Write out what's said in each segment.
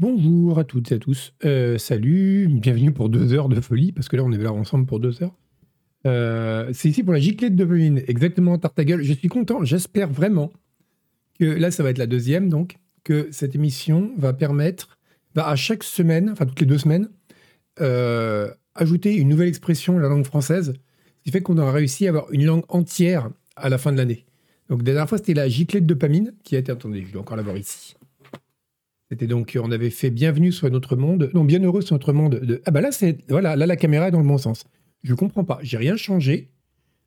Bonjour à toutes et à tous. Euh, salut, bienvenue pour deux heures de folie, parce que là on est là ensemble pour deux heures. Euh, c'est ici pour la giclette de dopamine, exactement, Tartagueule. Je suis content, j'espère vraiment que là ça va être la deuxième, donc, que cette émission va permettre, va à chaque semaine, enfin toutes les deux semaines, euh, ajouter une nouvelle expression à la langue française, ce qui fait qu'on aura réussi à avoir une langue entière à la fin de l'année. Donc la dernière fois c'était la giclette de dopamine qui a été, attendez, je dois encore l'avoir ici. C'était donc, on avait fait Bienvenue sur notre monde, non, Bienheureux sur notre monde. De... Ah bah là, c'est, voilà, là la caméra est dans le bon sens. Je comprends pas, j'ai rien changé.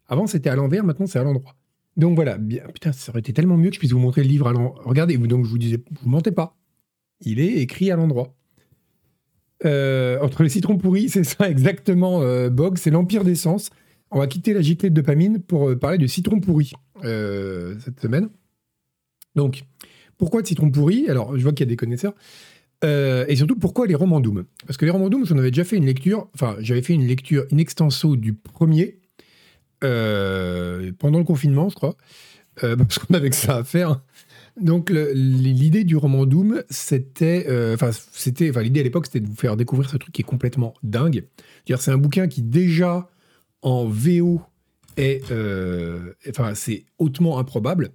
Avant c'était à l'envers, maintenant c'est à l'endroit. Donc voilà, bien, putain, ça aurait été tellement mieux que je puisse vous montrer le livre à l'endroit. Regardez, donc je vous disais, vous mentez pas. Il est écrit à l'endroit. Euh, entre les citrons pourris, c'est ça exactement, euh, Bog, c'est l'empire des sens. On va quitter la giclée de dopamine pour euh, parler de citron pourri euh, cette semaine. Donc, pourquoi de citron pourri Alors, je vois qu'il y a des connaisseurs. Euh, et surtout, pourquoi les romans Doom? Parce que les romans Doom, j'en avais déjà fait une lecture, enfin, j'avais fait une lecture in extenso du premier euh, pendant le confinement, je crois, euh, parce qu'on avait que ça à faire. Donc, le- l'idée du roman Doom, c'était, enfin, c'était, enfin, l'idée à l'époque, c'était de vous faire découvrir ce truc qui est complètement dingue. C'est un bouquin qui déjà en VO est, enfin, c'est hautement improbable.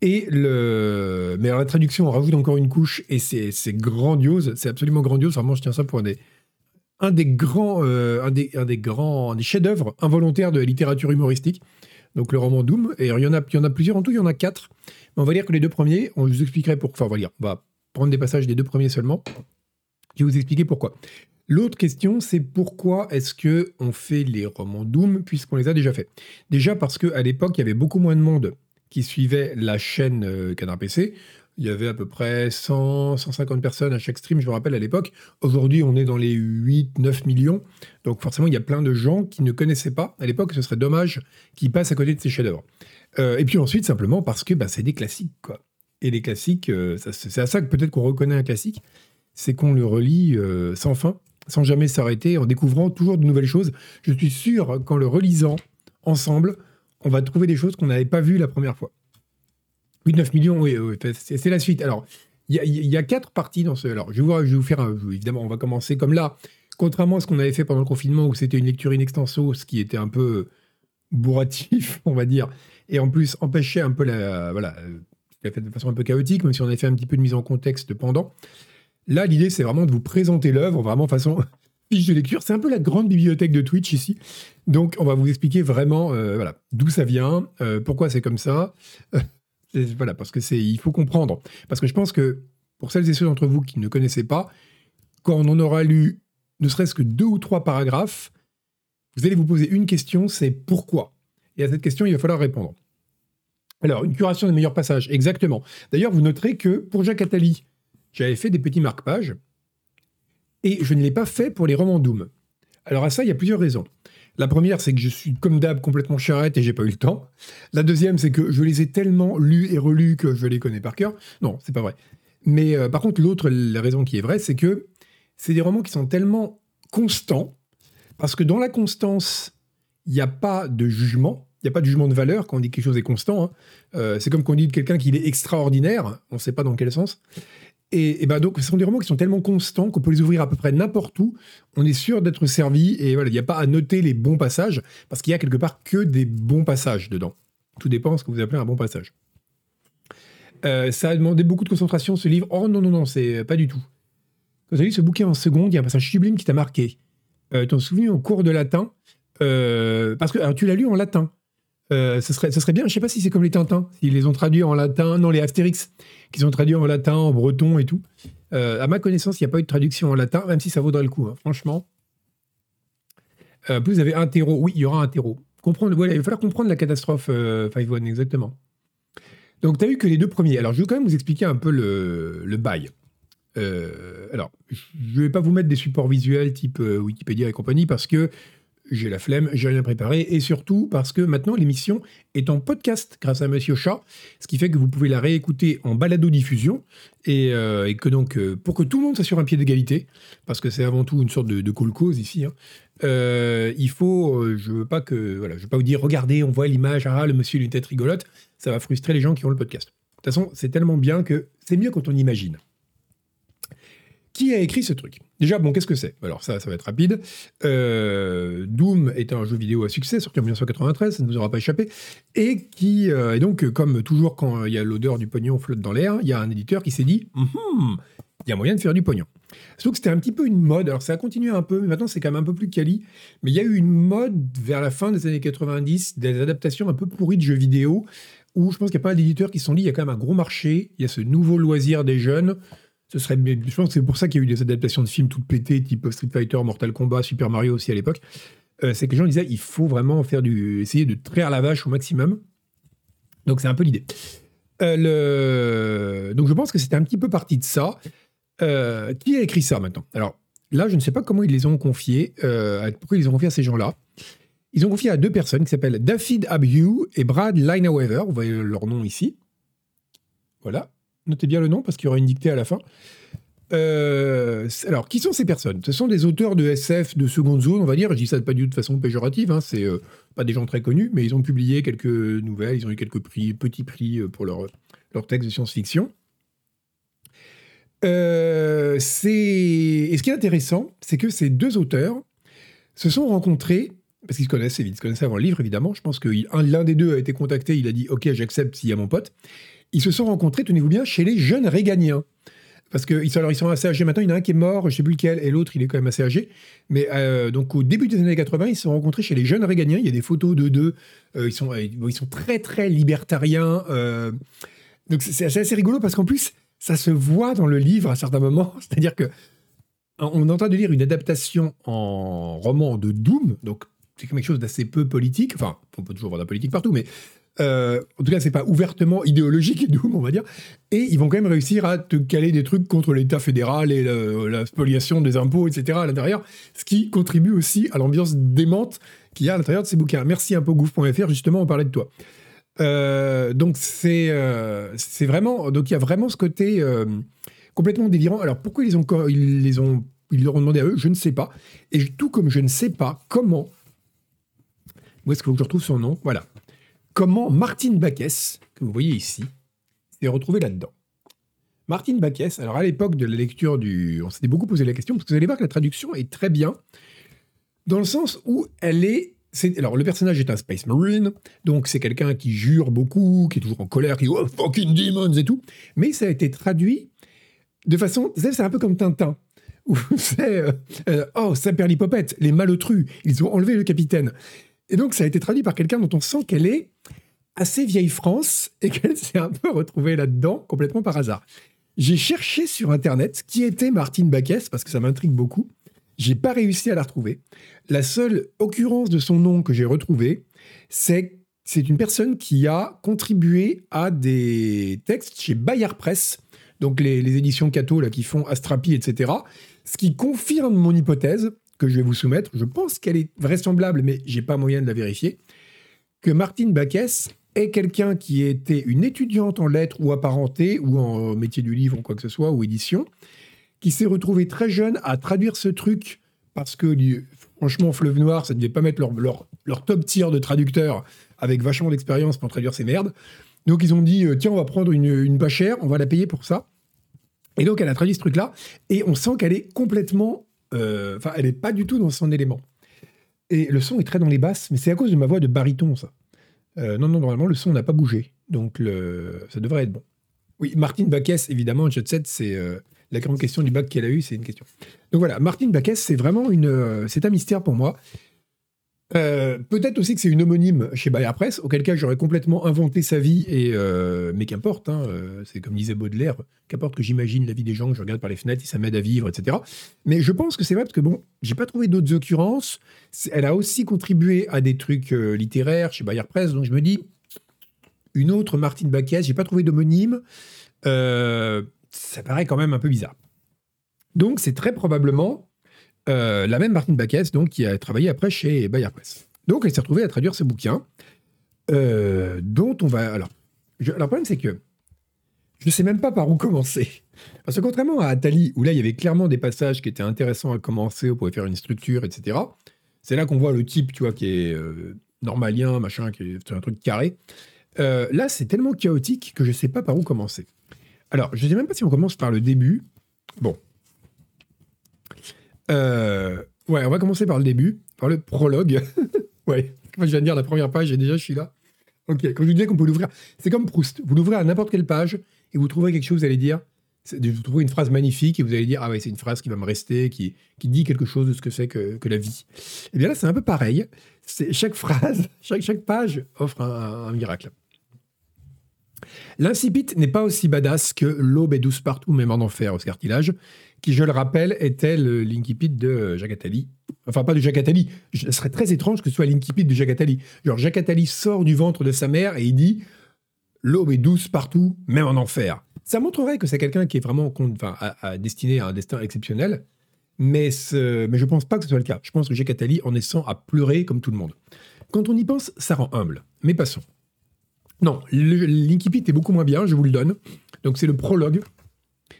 Et le... Mais alors la traduction, on rajoute encore une couche et c'est grandiose, c'est absolument grandiose. Vraiment, je tiens ça pour un des, grands, euh, un des, grands, un des chefs-d'œuvre involontaires de la littérature humoristique. Donc le roman Doom. Et il y en a, il y en a plusieurs. En tout, il y en a quatre. On va lire que les deux premiers. On vous expliquerait pourquoi. Enfin, on va lire. On va prendre des passages des deux premiers seulement. Je vais vous expliquer pourquoi. L'autre question, c'est pourquoi est-ce que on fait les romans Doom puisqu'on les a déjà fait. Déjà parce que à l'époque, il y avait beaucoup moins de monde qui suivait la chaîne euh, Canard PC. Il y avait à peu près 100, 150 personnes à chaque stream, je me rappelle à l'époque. Aujourd'hui, on est dans les 8, 9 millions. Donc forcément, il y a plein de gens qui ne connaissaient pas. À l'époque, ce serait dommage qu'ils passent à côté de ces chefs-d'œuvre. Euh, et puis ensuite, simplement parce que bah, c'est des classiques, quoi. Et les classiques, euh, c'est à ça que peut-être qu'on reconnaît un classique, c'est qu'on le relit sans fin, sans jamais s'arrêter, en découvrant toujours de nouvelles choses. Je suis sûr qu'en le relisant ensemble, on va trouver des choses qu'on n'avait pas vues la première fois. 8-9 millions, oui, oui, c'est la suite. Alors, il y, a- quatre parties dans ce. Alors, je vais vous, faire un. Évidemment, on va commencer comme là. Contrairement à ce qu'on avait fait pendant le confinement, où c'était une lecture in extenso, ce qui était un peu bourratif, on va dire, et en plus empêchait un peu la. Voilà, euh, fait de façon un peu chaotique, même si on avait fait un petit peu de mise en contexte pendant. Là, l'idée, c'est vraiment de vous présenter l'œuvre, vraiment façon fiche de lecture. C'est un peu la grande bibliothèque de Twitch ici. Donc, on va vous expliquer vraiment euh, voilà, d'où ça vient, euh, pourquoi c'est comme ça. Voilà, parce que c'est, il faut comprendre. Parce que je pense que pour celles et ceux d'entre vous qui ne connaissaient pas, quand on en aura lu ne serait-ce que deux ou trois paragraphes, vous allez vous poser une question, c'est pourquoi? Et à cette question, il va falloir répondre. Alors, une curation des meilleurs passages, exactement. D'ailleurs, vous noterez que pour Jacques Attali, j'avais fait des petits marque-pages, et je ne l'ai pas fait pour les romans Doom. Alors à ça, il y a plusieurs raisons. La première, c'est que je suis comme d'hab complètement charrette et j'ai pas eu le temps. La deuxième, c'est que je les ai tellement lus et relus que je les connais par cœur. Non, c'est pas vrai. Mais euh, par contre, l'autre, la raison qui est vraie, c'est que c'est des romans qui sont tellement constants, parce que dans la constance, il n'y a pas de jugement, il n'y a pas de jugement de valeur quand on dit que quelque chose est constant. hein. Euh, c'est comme quand on dit de quelqu'un qu'il est extraordinaire, on ne sait pas dans quel sens. Et, ben donc, ce sont des romans qui sont tellement constants qu'on peut les ouvrir à peu près n'importe où. On est sûr d'être servi et voilà, il n'y a pas à noter les bons passages parce qu'il y a quelque part que des bons passages dedans. Tout dépend de ce que vous appelez un bon passage. Euh, ça a demandé beaucoup de concentration ce livre. Oh non, non, non, c'est pas du tout. Quand tu as lu ce bouquin en seconde, il y a un passage sublime qui t'a marqué. Euh, T'en souviens au cours de latin? Euh, Parce que tu l'as lu en latin. Euh, ce, serait, ce serait bien, je sais pas si c'est comme les Tintins, s'ils les ont traduits en latin, non, les Astérix, qu'ils ont traduits en latin, en breton et tout. Euh, à ma connaissance, il n'y a pas eu de traduction en latin, même si ça vaudrait le coup, hein, franchement. Euh, plus vous avez un terreau, oui, il y aura un terreau. Comprendre, voilà, il va falloir comprendre la catastrophe euh, Five One, exactement. Donc, tu as eu que les deux premiers. Alors, je vais quand même vous expliquer un peu le, le bail. Alors, je ne vais pas vous mettre des supports visuels type Wikipédia et compagnie parce que j'ai la flemme, j'ai rien préparé et surtout parce que maintenant l'émission est en podcast grâce à Monsieur Chat, ce qui fait que vous pouvez la réécouter en balado-diffusion et, euh, que donc euh, pour que tout le monde soit sur un pied d'égalité, parce que c'est avant tout une sorte de, de cause ici, hein, euh, il faut, je veux pas que, voilà, je veux pas vous dire, regardez, on voit l'image, ah le monsieur une tête rigolote, ça va frustrer les gens qui ont le podcast. De toute façon, c'est tellement bien que c'est mieux quand on imagine. qui a écrit ce truc? Déjà, bon, qu'est-ce que c'est? Alors ça, ça va être rapide. Euh, Doom est un jeu vidéo à succès, sorti en 1993, ça ne vous aura pas échappé, et qui, euh, et donc, comme toujours quand il y a l'odeur du pognon flotte dans l'air, il y a un éditeur qui s'est dit, Hum, il y a moyen de faire du pognon. Sauf que c'était un petit peu une mode, alors ça a continué un peu, mais maintenant c'est quand même un peu plus quali, mais il y a eu une mode vers la fin des années 90, des adaptations un peu pourries de jeux vidéo, où je pense qu'il y a pas d'éditeurs qui se sont dit, il y a quand même un gros marché, il y a ce nouveau loisir des jeunes, ce serait, je pense que c'est pour ça qu'il y a eu des adaptations de films toutes pétées, type Street Fighter, Mortal Kombat, Super Mario aussi à l'époque. Euh, c'est que les gens disaient, il faut vraiment faire du, essayer de traire la vache au maximum. Donc c'est un peu l'idée. Euh. Donc je pense que c'était un petit peu parti de ça. Euh, qui a écrit ça maintenant? Alors là, je ne sais pas comment ils les ont confiés, pourquoi ils les ont confiés à ces gens-là. Ils ont confié à deux personnes qui s'appellent David Abhue et Brad Lineweaver. Vous voyez leur nom ici. Voilà. Notez bien le nom parce qu'il y aura une dictée à la fin. Euh, alors, qui sont ces personnes? Ce sont des auteurs de SF de seconde zone, on va dire. Je dis ça pas du tout de façon péjorative. Hein. c'est euh, pas des gens très connus, mais ils ont publié quelques nouvelles. Ils ont eu quelques prix, petits prix euh, pour leur, leur texte de science-fiction. et ce qui est intéressant, c'est que ces deux auteurs se sont rencontrés parce qu'ils se connaissent, ils se connaissaient avant le livre, évidemment. Je pense que l'un des deux a été contacté, il a dit Ok, j'accepte s'il y a mon pote ils se sont rencontrés, tenez-vous bien, chez les jeunes réganiens. Parce qu'ils ils sont assez âgés maintenant. Il y en a un qui est mort, je ne sais plus lequel, et l'autre, il est quand même assez âgé. Mais euh, donc, au début des années 80, ils se sont rencontrés chez les jeunes réganiens. Il y a des photos de deux. Euh, ils, sont, euh, ils sont très, très libertariens. donc, c'est assez, rigolo parce qu'en plus, ça se voit dans le livre à certains moments. C'est-à-dire que on est en train de lire une adaptation en roman de Doom. Donc, c'est quelque chose d'assez peu politique. Enfin, on peut toujours voir de la politique partout, mais euh, en tout cas, c'est pas ouvertement idéologique et on va dire. Et ils vont quand même réussir à te caler des trucs contre l'État fédéral et la spoliation des impôts, etc. à l'intérieur, ce qui contribue aussi à l'ambiance démente qu'il y a à l'intérieur de ces bouquins. Merci un peu gouffre.fr, justement, on parlait de toi. Euh, donc c'est euh, c'est vraiment donc il y a vraiment ce côté complètement délirant. Alors pourquoi ils ont ils les ont ils leur ont demandé à eux, je ne sais pas. Et tout comme je ne sais pas comment. Où est-ce que je retrouve son nom? Voilà comment Martine Baquès, que vous voyez ici, s'est retrouvée là-dedans. Martine Baquès, alors à l'époque de la lecture du... On s'était beaucoup posé la question, parce que vous allez voir que la traduction est très bien, dans le sens où elle est... alors le personnage est un Space Marine, donc c'est quelqu'un qui jure beaucoup, qui est toujours en colère, qui dit oh, fucking demons et tout, mais ça a été traduit de façon... C'est un peu comme Tintin, où c'est... Euh, euh, oh, Saint-Perlipopette, les malotrus, ils ont enlevé le capitaine. Et donc, ça a été traduit par quelqu'un dont on sent qu'elle est assez vieille France et qu'elle s'est un peu retrouvée là-dedans complètement par hasard. J'ai cherché sur Internet qui était Martine Baquès parce que ça m'intrigue beaucoup. J'ai pas réussi à la retrouver. La seule occurrence de son nom que j'ai retrouvé, c'est c'est une personne qui a contribué à des textes chez Bayard Press, donc les, éditions Cato là, qui font Astrapi, etc. Ce qui confirme mon hypothèse, que je vais vous soumettre, je pense qu'elle est vraisemblable, mais j'ai pas moyen de la vérifier, que Martine Baquès est quelqu'un qui était une étudiante en lettres ou apparentée, ou en métier du livre ou quoi que ce soit, ou édition, qui s'est retrouvée très jeune à traduire ce truc parce que, franchement, Fleuve Noir, ça ne devait pas mettre leur, leur, top tier de traducteurs avec vachement d'expérience pour traduire ces merdes. Donc ils ont dit, euh, tiens, on va prendre une, une pas chère, on va la payer pour ça. Et donc elle a traduit ce truc-là, et on sent qu'elle est complètement euh, enfin, elle n'est pas du tout dans son élément. Et le son est très dans les basses, mais c'est à cause de ma voix de baryton, ça. Euh, non, non, normalement, le son n'a pas bougé. Donc, ça devrait être bon. Oui, Martine Baquès, évidemment, Jet Set, c'est euh, la grande question du bac qu'elle a eu, c'est une question. Donc voilà, Martine Baquès, c'est vraiment une. c'est un mystère pour moi. Euh, peut-être aussi que c'est une homonyme chez Bayer Press, auquel cas j'aurais complètement inventé sa vie, et euh, mais qu'importe, hein, euh, c'est comme disait Baudelaire, qu'importe que j'imagine la vie des gens que je regarde par les fenêtres, et ça m'aide à vivre, etc. Mais je pense que c'est vrai parce que bon, j'ai pas trouvé d'autres occurrences. Elle a aussi contribué à des trucs littéraires chez Bayer Press, donc je me dis, une autre Martine Baquès, j'ai pas trouvé d'homonyme, ça paraît quand même un peu bizarre. Donc c'est très probablement euh, la même Martine Baquès, donc, qui a travaillé après chez Bayer Press. Donc, elle s'est retrouvée à traduire ce bouquin, euh, dont on va. Alors, le problème, c'est que je ne sais même pas par où commencer. Parce que contrairement à Atali, où là, il y avait clairement des passages qui étaient intéressants à commencer, on pouvait faire une structure, etc. C'est là qu'on voit le type, tu vois, qui est euh, normalien, machin, qui est un truc carré. là, c'est tellement chaotique que je ne sais pas par où commencer. Alors, je ne sais même pas si on commence par le début. Bon, Euh, ouais, on va commencer par le début, par le prologue. ouais, je viens de dire la première page et déjà je suis là. Ok, quand je vous disais qu'on peut l'ouvrir, c'est comme Proust. Vous l'ouvrez à n'importe quelle page et vous trouverez quelque chose, vous allez dire, vous trouvez une phrase magnifique et vous allez dire, ah ouais, c'est une phrase qui va me rester, qui, qui dit quelque chose de ce que c'est que, que la vie. Et eh bien là, c'est un peu pareil. Chaque phrase, chaque, chaque page offre un, miracle. L'incipit n'est pas aussi badass que L'aube est douce partout, même en enfer, Oscar Tillage, qui, je le rappelle, était l'incipit de Jacques Attali. Enfin, pas de Jacques Attali. Ce serait très étrange que ce soit l'incipit de Jacques Attali. Genre, Jacques Attali sort du ventre de sa mère et il dit L'aube est douce partout, même en enfer. Ça montrerait que c'est quelqu'un qui est vraiment enfin, à, destiné à un destin exceptionnel. Mais, mais je pense pas que ce soit le cas. Je pense que Jacques Attali, en naissant, a pleuré comme tout le monde. Quand on y pense, ça rend humble. Mais passons. Non, l'incipit est beaucoup moins bien, je vous le donne. Donc c'est le prologue.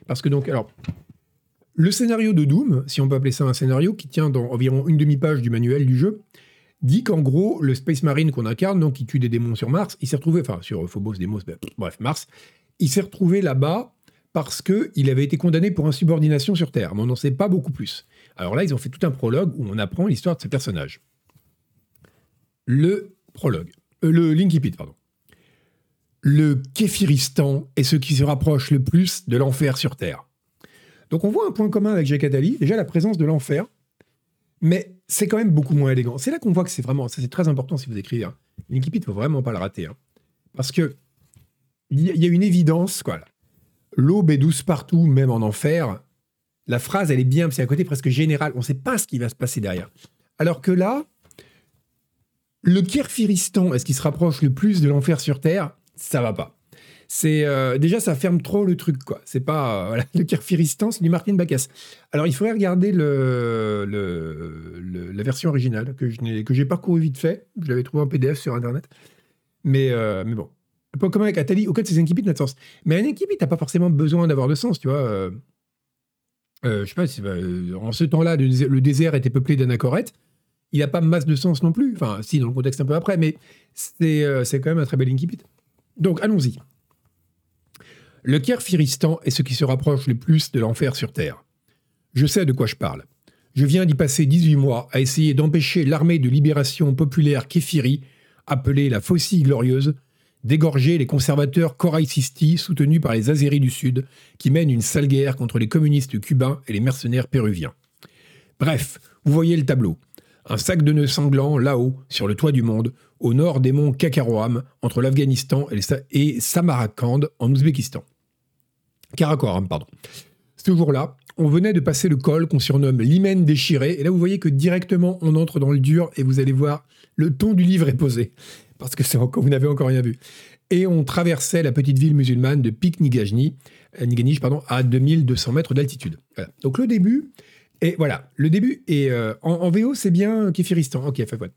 Parce que donc, alors, le scénario de Doom, si on peut appeler ça un scénario, qui tient dans environ une demi-page du manuel du jeu, dit qu'en gros, le Space Marine qu'on incarne, donc qui tue des démons sur Mars, il s'est retrouvé, enfin sur Phobos, Deimos, ben, bref, Mars, il s'est retrouvé là-bas parce qu'il avait été condamné pour insubordination sur Terre, mais on n'en sait pas beaucoup plus. Alors là, ils ont fait tout un prologue où on apprend l'histoire de ce personnage. Le prologue. Euh, le Linkipit, pardon le Képhiristan est ce qui se rapproche le plus de l'enfer sur Terre. Donc on voit un point commun avec Jacques Attali, déjà la présence de l'enfer, mais c'est quand même beaucoup moins élégant. C'est là qu'on voit que c'est vraiment, ça c'est très important si vous écrivez. Hein. L'Inkipit, il faut vraiment pas le rater. Hein. Parce que il y, a une évidence, quoi. L'aube est douce partout, même en enfer. La phrase, elle est bien, c'est un côté presque général. On ne sait pas ce qui va se passer derrière. Alors que là, le Kirfiristan est ce qui se rapproche le plus de l'enfer sur Terre? Ça va pas. C'est euh, déjà ça ferme trop le truc quoi. C'est pas euh, le Kirfiristan, c'est du Martin Bacchus. Alors il faudrait regarder le, la version originale que que j'ai parcouru vite fait. Je l'avais trouvé en PDF sur internet. Mais euh, mais bon, pas comme avec Atali, auquel ces incipits n'a de sens. Mais un incipit n'a pas forcément besoin d'avoir de sens, tu vois. je sais pas si en ce temps-là le désert était peuplé d'anachorètes il n'a pas masse de sens non plus. Enfin, si, dans le contexte un peu après, mais c'est quand même un très bel incipit. Donc allons-y. Le Kerfiristan est ce qui se rapproche le plus de l'enfer sur Terre. Je sais de quoi je parle. Je viens d'y passer 18 mois à essayer d'empêcher l'armée de libération populaire Kéfiri, appelée la Faucille Glorieuse, d'égorger les conservateurs Sisti soutenus par les Azéris du Sud, qui mènent une sale guerre contre les communistes cubains et les mercenaires péruviens. Bref, vous voyez le tableau. Un sac de nœuds sanglants là-haut, sur le toit du monde, au nord des monts Kakaroam, entre l'Afghanistan et, Samarkand, en Ouzbékistan. Karakoram, pardon. Ce jour-là, on venait de passer le col qu'on surnomme l'hymen déchiré, et là vous voyez que directement on entre dans le dur, et vous allez voir, le ton du livre est posé, parce que encore, vous n'avez encore rien vu. Et on traversait la petite ville musulmane de Pik Nigajni, euh, pardon, à 2200 mètres d'altitude. Donc le début, et voilà, le début, est euh, en, VO c'est bien Kéfiristan, ok, quoi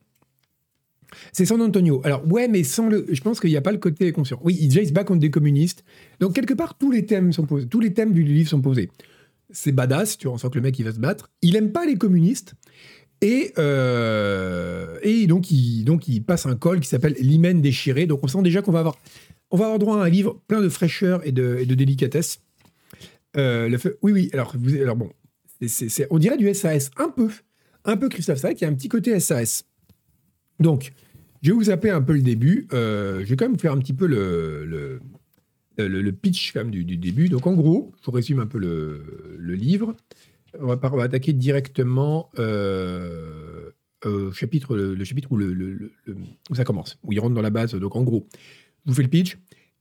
c'est San Antonio. Alors, ouais, mais sans le. Je pense qu'il n'y a pas le côté conscient. Oui, il se bat contre des communistes. Donc, quelque part, tous les thèmes sont posés. Tous les thèmes du livre sont posés. C'est badass, tu vois, on sent que le mec, il va se battre. Il aime pas les communistes. Et, euh, et donc, il, donc, il passe un col qui s'appelle L'hymen déchiré. Donc, on sent déjà qu'on va avoir, on va avoir droit à un livre plein de fraîcheur et de, délicatesse. Euh, le oui, oui, alors, bon, on dirait du SAS, un peu. Un peu Christophe, c'est vrai qu'il y a un petit côté SAS. Donc, je vais vous zapper un peu le début. Euh, je vais quand même faire un petit peu le, le, le, pitch du, début. Donc, en gros, je vous résume un peu le, livre. On va, attaquer directement euh, chapitre, le, chapitre où, le, ça commence, où il rentre dans la base. Donc, en gros, je vous fais le pitch.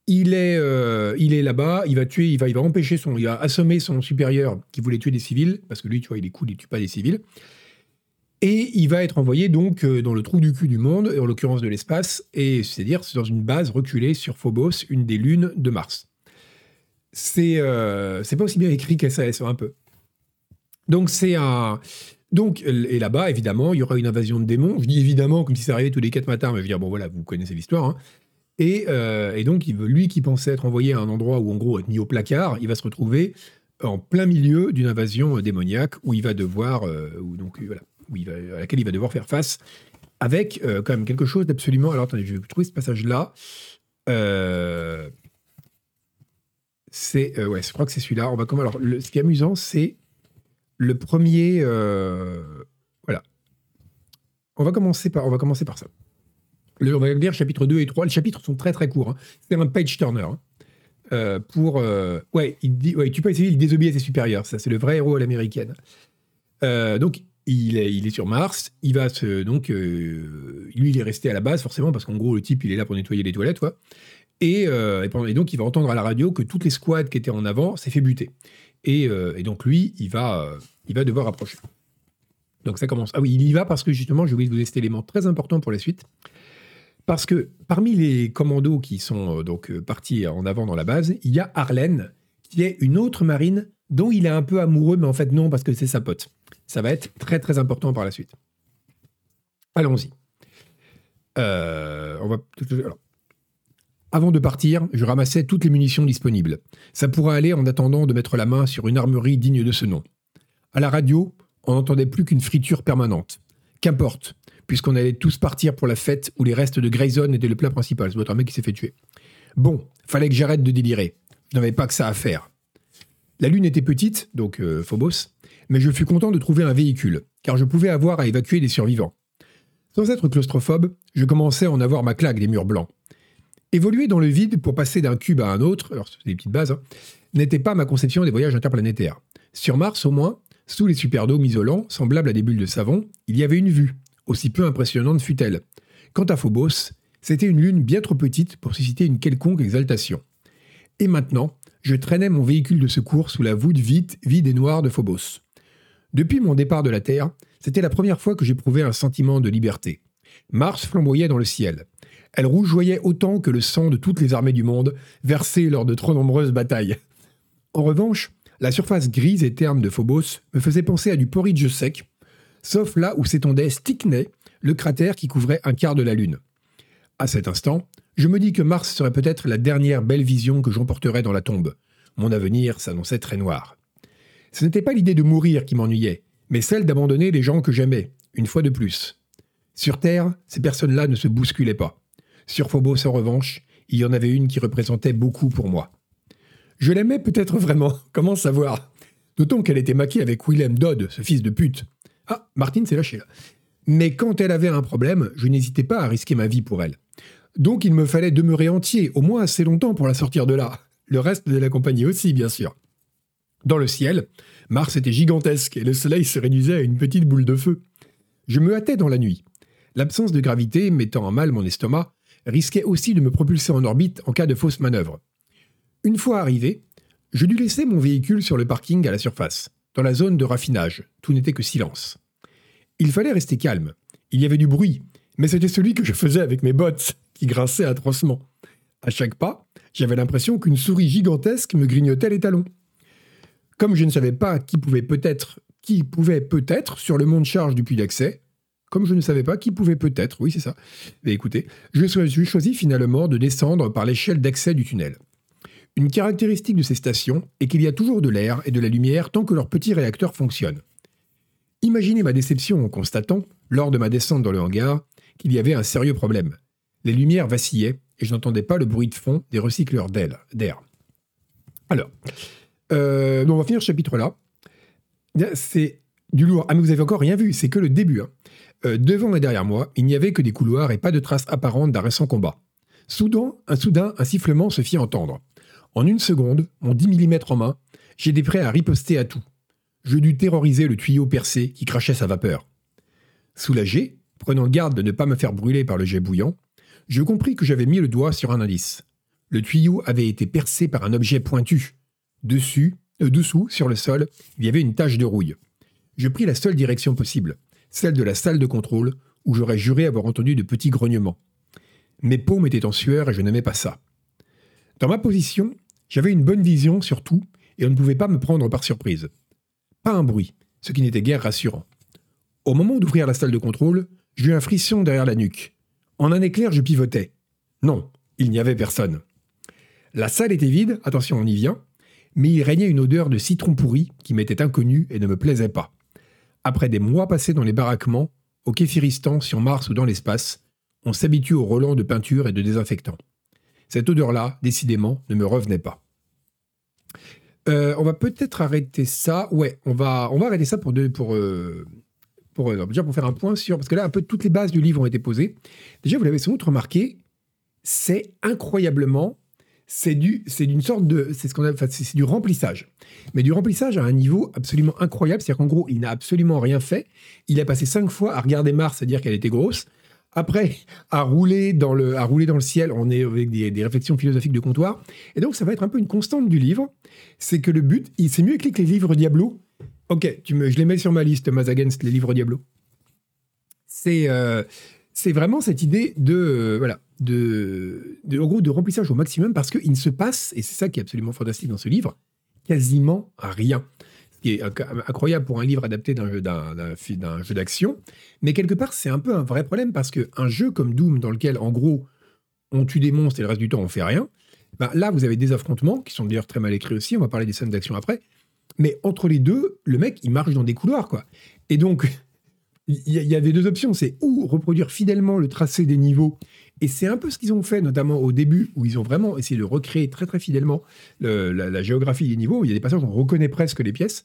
Il est, euh, est là-bas, il va tuer, il va, il va empêcher son, il va assommer son supérieur qui voulait tuer des civils, parce que lui, tu vois, il est cool, il tue pas des civils. Et il va être envoyé donc euh, dans le trou du cul du monde, en l'occurrence de l'espace, et c'est-à-dire dans une base reculée sur Phobos, une des lunes de Mars. C'est euh, pas aussi bien écrit qu'SAS, un peu. Donc c'est un. Donc, et là-bas, évidemment, il y aura une invasion de démons. Je dis évidemment, comme si ça arrivait tous les quatre matins, mais je veux dire, bon voilà, vous connaissez l'histoire. Hein. Et, euh, et, donc, lui qui pensait être envoyé à un endroit où, en gros, être mis au placard, il va se retrouver en plein milieu d'une invasion démoniaque où il va devoir. donc, voilà, à laquelle il va devoir faire face, avec euh, quand même quelque chose d'absolument. Alors attendez, je vais trouver ce passage-là. Euh, c'est, euh, ouais, je crois que c'est celui-là. Comment Alors, ce qui est amusant, c'est le premier. voilà. On va, commencer par, on va commencer par ça. Le, on va lire chapitre 2 et 3. Les chapitres sont très très courts. hein. C'est un page turner. hein. Pour. ouais, il dit, ouais, tu peux essayer, il désobéit à ses supérieurs. Ça, c'est le vrai héros à l'américaine. Donc, il est, sur Mars. Il va se. Donc, euh, lui, il est resté à la base, forcément, parce qu'en gros, le type, il est là pour nettoyer les toilettes, quoi. Et, euh, donc, il va entendre à la radio que toutes les squads qui étaient en avant s'est fait buter. Et, euh, donc, lui, il va, il va devoir approcher. Donc, ça commence. Ah oui, il y va parce que justement, j'ai oublié vous donner cet élément très important pour la suite. Parce que parmi les commandos qui sont donc partis en avant dans la base, il y a Arlène, qui est une autre marine dont il est un peu amoureux, mais en fait non, parce que c'est sa pote. Ça va être très très important par la suite. Allons-y. Euh, on va. Avant de partir, je ramassais toutes les munitions disponibles. Ça pourrait aller en attendant de mettre la main sur une armerie digne de ce nom. À la radio, on n'entendait plus qu'une friture permanente. Qu'importe, puisqu'on allait tous partir pour la fête où les restes de Grayson étaient le plat principal. C'est votre mec qui s'est fait tuer. Bon, fallait que j'arrête de délirer. Je n'avais pas que ça à faire. La lune était petite, donc euh, Phobos, mais je fus content de trouver un véhicule, car je pouvais avoir à évacuer des survivants. Sans être claustrophobe, je commençais à en avoir ma claque des murs blancs. Évoluer dans le vide pour passer d'un cube à un autre, alors c'est des petites bases, hein, n'était pas ma conception des voyages interplanétaires. Sur Mars, au moins, sous les superdômes isolants, semblables à des bulles de savon, il y avait une vue, aussi peu impressionnante fut-elle. Quant à Phobos, c'était une lune bien trop petite pour susciter une quelconque exaltation. Et maintenant, je traînais mon véhicule de secours sous la voûte vide, vide et noire de Phobos. Depuis mon départ de la Terre, c'était la première fois que j'éprouvais un sentiment de liberté. Mars flamboyait dans le ciel. Elle rougeoyait autant que le sang de toutes les armées du monde, versé lors de trop nombreuses batailles. En revanche, la surface grise et terne de Phobos me faisait penser à du porridge sec, sauf là où s'étendait Stickney, le cratère qui couvrait un quart de la Lune. À cet instant, je me dis que Mars serait peut-être la dernière belle vision que j'emporterais dans la tombe. Mon avenir s'annonçait très noir. Ce n'était pas l'idée de mourir qui m'ennuyait, mais celle d'abandonner les gens que j'aimais, une fois de plus. Sur Terre, ces personnes-là ne se bousculaient pas. Sur Phobos, en revanche, il y en avait une qui représentait beaucoup pour moi. Je l'aimais peut-être vraiment, comment savoir? D'autant qu'elle était maquée avec Willem Dodd, ce fils de pute. Ah, Martine s'est lâchée là. Mais quand elle avait un problème, je n'hésitais pas à risquer ma vie pour elle. Donc il me fallait demeurer entier, au moins assez longtemps pour la sortir de là. Le reste de la compagnie aussi, bien sûr. Dans le ciel, Mars était gigantesque et le soleil se réduisait à une petite boule de feu. Je me hâtais dans la nuit. L'absence de gravité, mettant en mal mon estomac, risquait aussi de me propulser en orbite en cas de fausse manœuvre. Une fois arrivé, je dus laisser mon véhicule sur le parking à la surface, dans la zone de raffinage. Tout n'était que silence. Il fallait rester calme. Il y avait du bruit, mais c'était celui que je faisais avec mes bottes, qui grinçaient atrocement. À chaque pas, j'avais l'impression qu'une souris gigantesque me grignotait les talons. Comme je ne savais pas qui pouvait peut-être, qui pouvait peut-être sur le mont de charge du puits d'accès, comme je ne savais pas qui pouvait peut-être, oui c'est ça, mais écoutez, je suis choisi finalement de descendre par l'échelle d'accès du tunnel. Une caractéristique de ces stations est qu'il y a toujours de l'air et de la lumière tant que leur petit réacteur fonctionne. Imaginez ma déception en constatant, lors de ma descente dans le hangar, qu'il y avait un sérieux problème. Les lumières vacillaient et je n'entendais pas le bruit de fond des recycleurs d'air. Alors, euh, on va finir ce chapitre-là. C'est du lourd. Ah, mais vous avez encore rien vu, c'est que le début. hein. Euh, devant et derrière moi, il n'y avait que des couloirs et pas de traces apparentes d'un récent combat. Soudain, un soudain, un sifflement se fit entendre. En une seconde, mon 10 mm en main, j'étais prêt à riposter à tout. Je dus terroriser le tuyau percé qui crachait sa vapeur. Soulagé, prenant garde de ne pas me faire brûler par le jet bouillant, je compris que j'avais mis le doigt sur un indice. Le tuyau avait été percé par un objet pointu. Dessus, euh, dessous, sur le sol, il y avait une tache de rouille. Je pris la seule direction possible, celle de la salle de contrôle, où j'aurais juré avoir entendu de petits grognements. Mes paumes étaient en sueur et je n'aimais pas ça. Dans ma position, j'avais une bonne vision sur tout et on ne pouvait pas me prendre par surprise. Pas un bruit, ce qui n'était guère rassurant. Au moment d'ouvrir la salle de contrôle, j'eus un frisson derrière la nuque. En un éclair, je pivotais. Non, il n'y avait personne. La salle était vide, attention, on y vient, mais il régnait une odeur de citron pourri qui m'était inconnue et ne me plaisait pas. Après des mois passés dans les baraquements, au Képhiristan, sur Mars ou dans l'espace, on s'habitue au relents de peinture et de désinfectant. Cette odeur-là, décidément, ne me revenait pas. Euh, on va peut-être arrêter ça. Ouais, on va, on va arrêter ça pour pour, euh, pour, euh, déjà pour faire un point sur, parce que là, un peu toutes les bases du livre ont été posées. Déjà, vous l'avez sans doute remarqué, c'est incroyablement, c'est du, c'est d'une sorte de, c'est du remplissage, mais du remplissage à un niveau absolument incroyable. C'est-à-dire qu'en gros, il n'a absolument rien fait. Il a passé cinq fois à regarder Mars, à dire qu'elle était grosse. Après, à rouler dans le, à rouler dans le ciel, on est avec des, réflexions philosophiques de comptoir. Et donc, ça va être un peu une constante du livre. C'est que le but, il- c'est mieux que les livres Diablo. Ok, je les mets sur ma liste, Maz Against, les livres Diablo. C'est euh, c'est vraiment cette idée de, euh, voilà, de, en gros, de remplissage au maximum parce qu'il ne se passe, et c'est ça qui est absolument fantastique dans ce livre, quasiment rien. Ce qui est inc- incroyable pour un livre adapté d'un jeu d'action. Mais quelque part, c'est un peu un vrai problème parce qu'un jeu comme Doom, dans lequel, en gros, on tue des monstres et le reste du temps, on fait rien, ben, là, vous avez des affrontements qui sont d'ailleurs très mal écrits aussi. On va parler des scènes d'action après. Mais entre les deux, le mec, il marche dans des couloirs, quoi. Et donc, il y, avait deux options. C'est ou reproduire fidèlement le tracé des niveaux. Et c'est un peu ce qu'ils ont fait, notamment au début, où ils ont vraiment essayé de recréer très très fidèlement le- la, la géographie des niveaux. Il y a des passages où on reconnaît presque les pièces.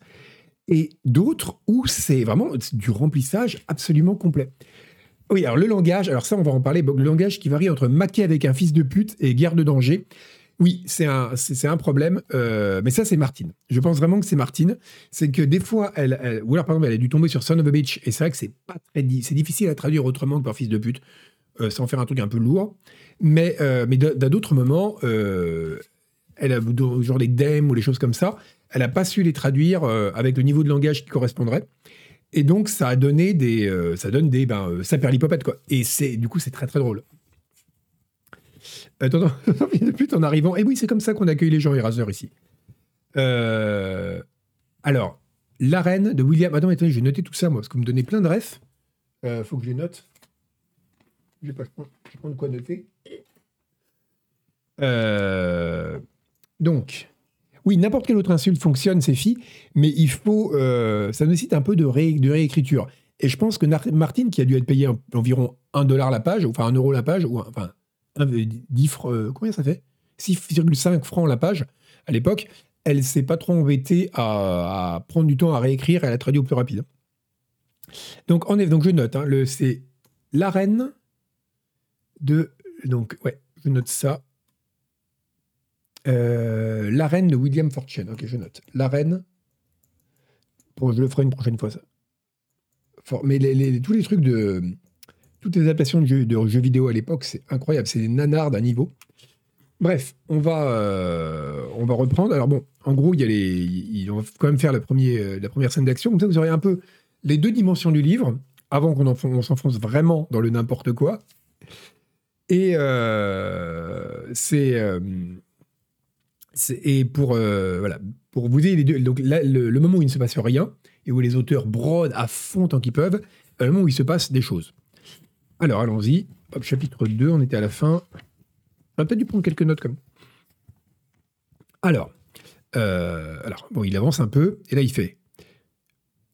Et d'autres où c'est vraiment du remplissage absolument complet. Oui, alors le langage, alors ça on va en parler, le langage qui varie entre maquer avec un fils de pute et guerre de danger. Oui, c'est un, c'est un problème, euh, mais ça c'est Martine. Je pense vraiment que c'est Martine. C'est que des fois, elle, ou alors par exemple, elle a dû tomber sur Son of a Bitch, et c'est vrai que c'est pas très, c'est difficile à traduire autrement que par fils de pute, euh, sans faire un truc un peu lourd. Mais, euh, mais à d'autres moments, elle a genre les dem ou les choses comme ça, elle a pas su les traduire avec le niveau de langage qui correspondrait. Et donc, ça a donné des, ça donne des, ben, euh, saperlipopette, quoi. Et c'est, du coup, c'est très très drôle. Attends, attends, fils de pute en arrivant. Et oui, c'est comme ça qu'on accueille les gens Eraser ici. Euh, alors, l'arène de William. Attends, attendez, je vais noter tout ça, moi, parce que vous me donnez plein de refs. Euh, faut que je les note. Je pas, je prends- de quoi noter. Euh, donc, oui, n'importe quelle autre insulte fonctionne, c'est fi, mais il faut, euh, ça nécessite un peu de, ré- de réécriture. Et je pense que Martine, qui a dû être payé un- environ 1 dollar la page, enfin 1 euro la page, ou enfin, 10 fr- euh, combien ça fait? 6,5 francs la page à l'époque, elle s'est pas trop embêtée à, à prendre du temps à réécrire, elle a traduit au plus rapide. Donc, en effet, je note, hein, c'est l'arène de. Donc, ouais, je note ça. Euh, l'arène de William Fortune. Ok, je note. L'arène. Bon, je le ferai une prochaine fois, ça. Mais tous les trucs de. Toutes les adaptations de jeux, de jeux vidéo à l'époque, c'est incroyable. C'est des nanars d'un niveau. Bref, on va, euh, on va reprendre. Alors bon, en gros, il y a les, il- on quand même faire la, premier, euh, la première scène d'action. Comme ça, vous aurez un peu les deux dimensions du livre, avant qu'on enf- on s'enfonce vraiment dans le n'importe quoi. Et euh, c'est... et pour, voilà, pour vous aider les deux, donc là, le, le moment où il ne se passe rien, et où les auteurs brodent à fond tant qu'ils peuvent, le moment où il se passe des choses. Alors, allons-y. Hop, chapitre 2, on était à la fin. J'aurais peut-être dû prendre quelques notes comme. Alors, euh, alors, bon, il avance un peu, et là, il fait.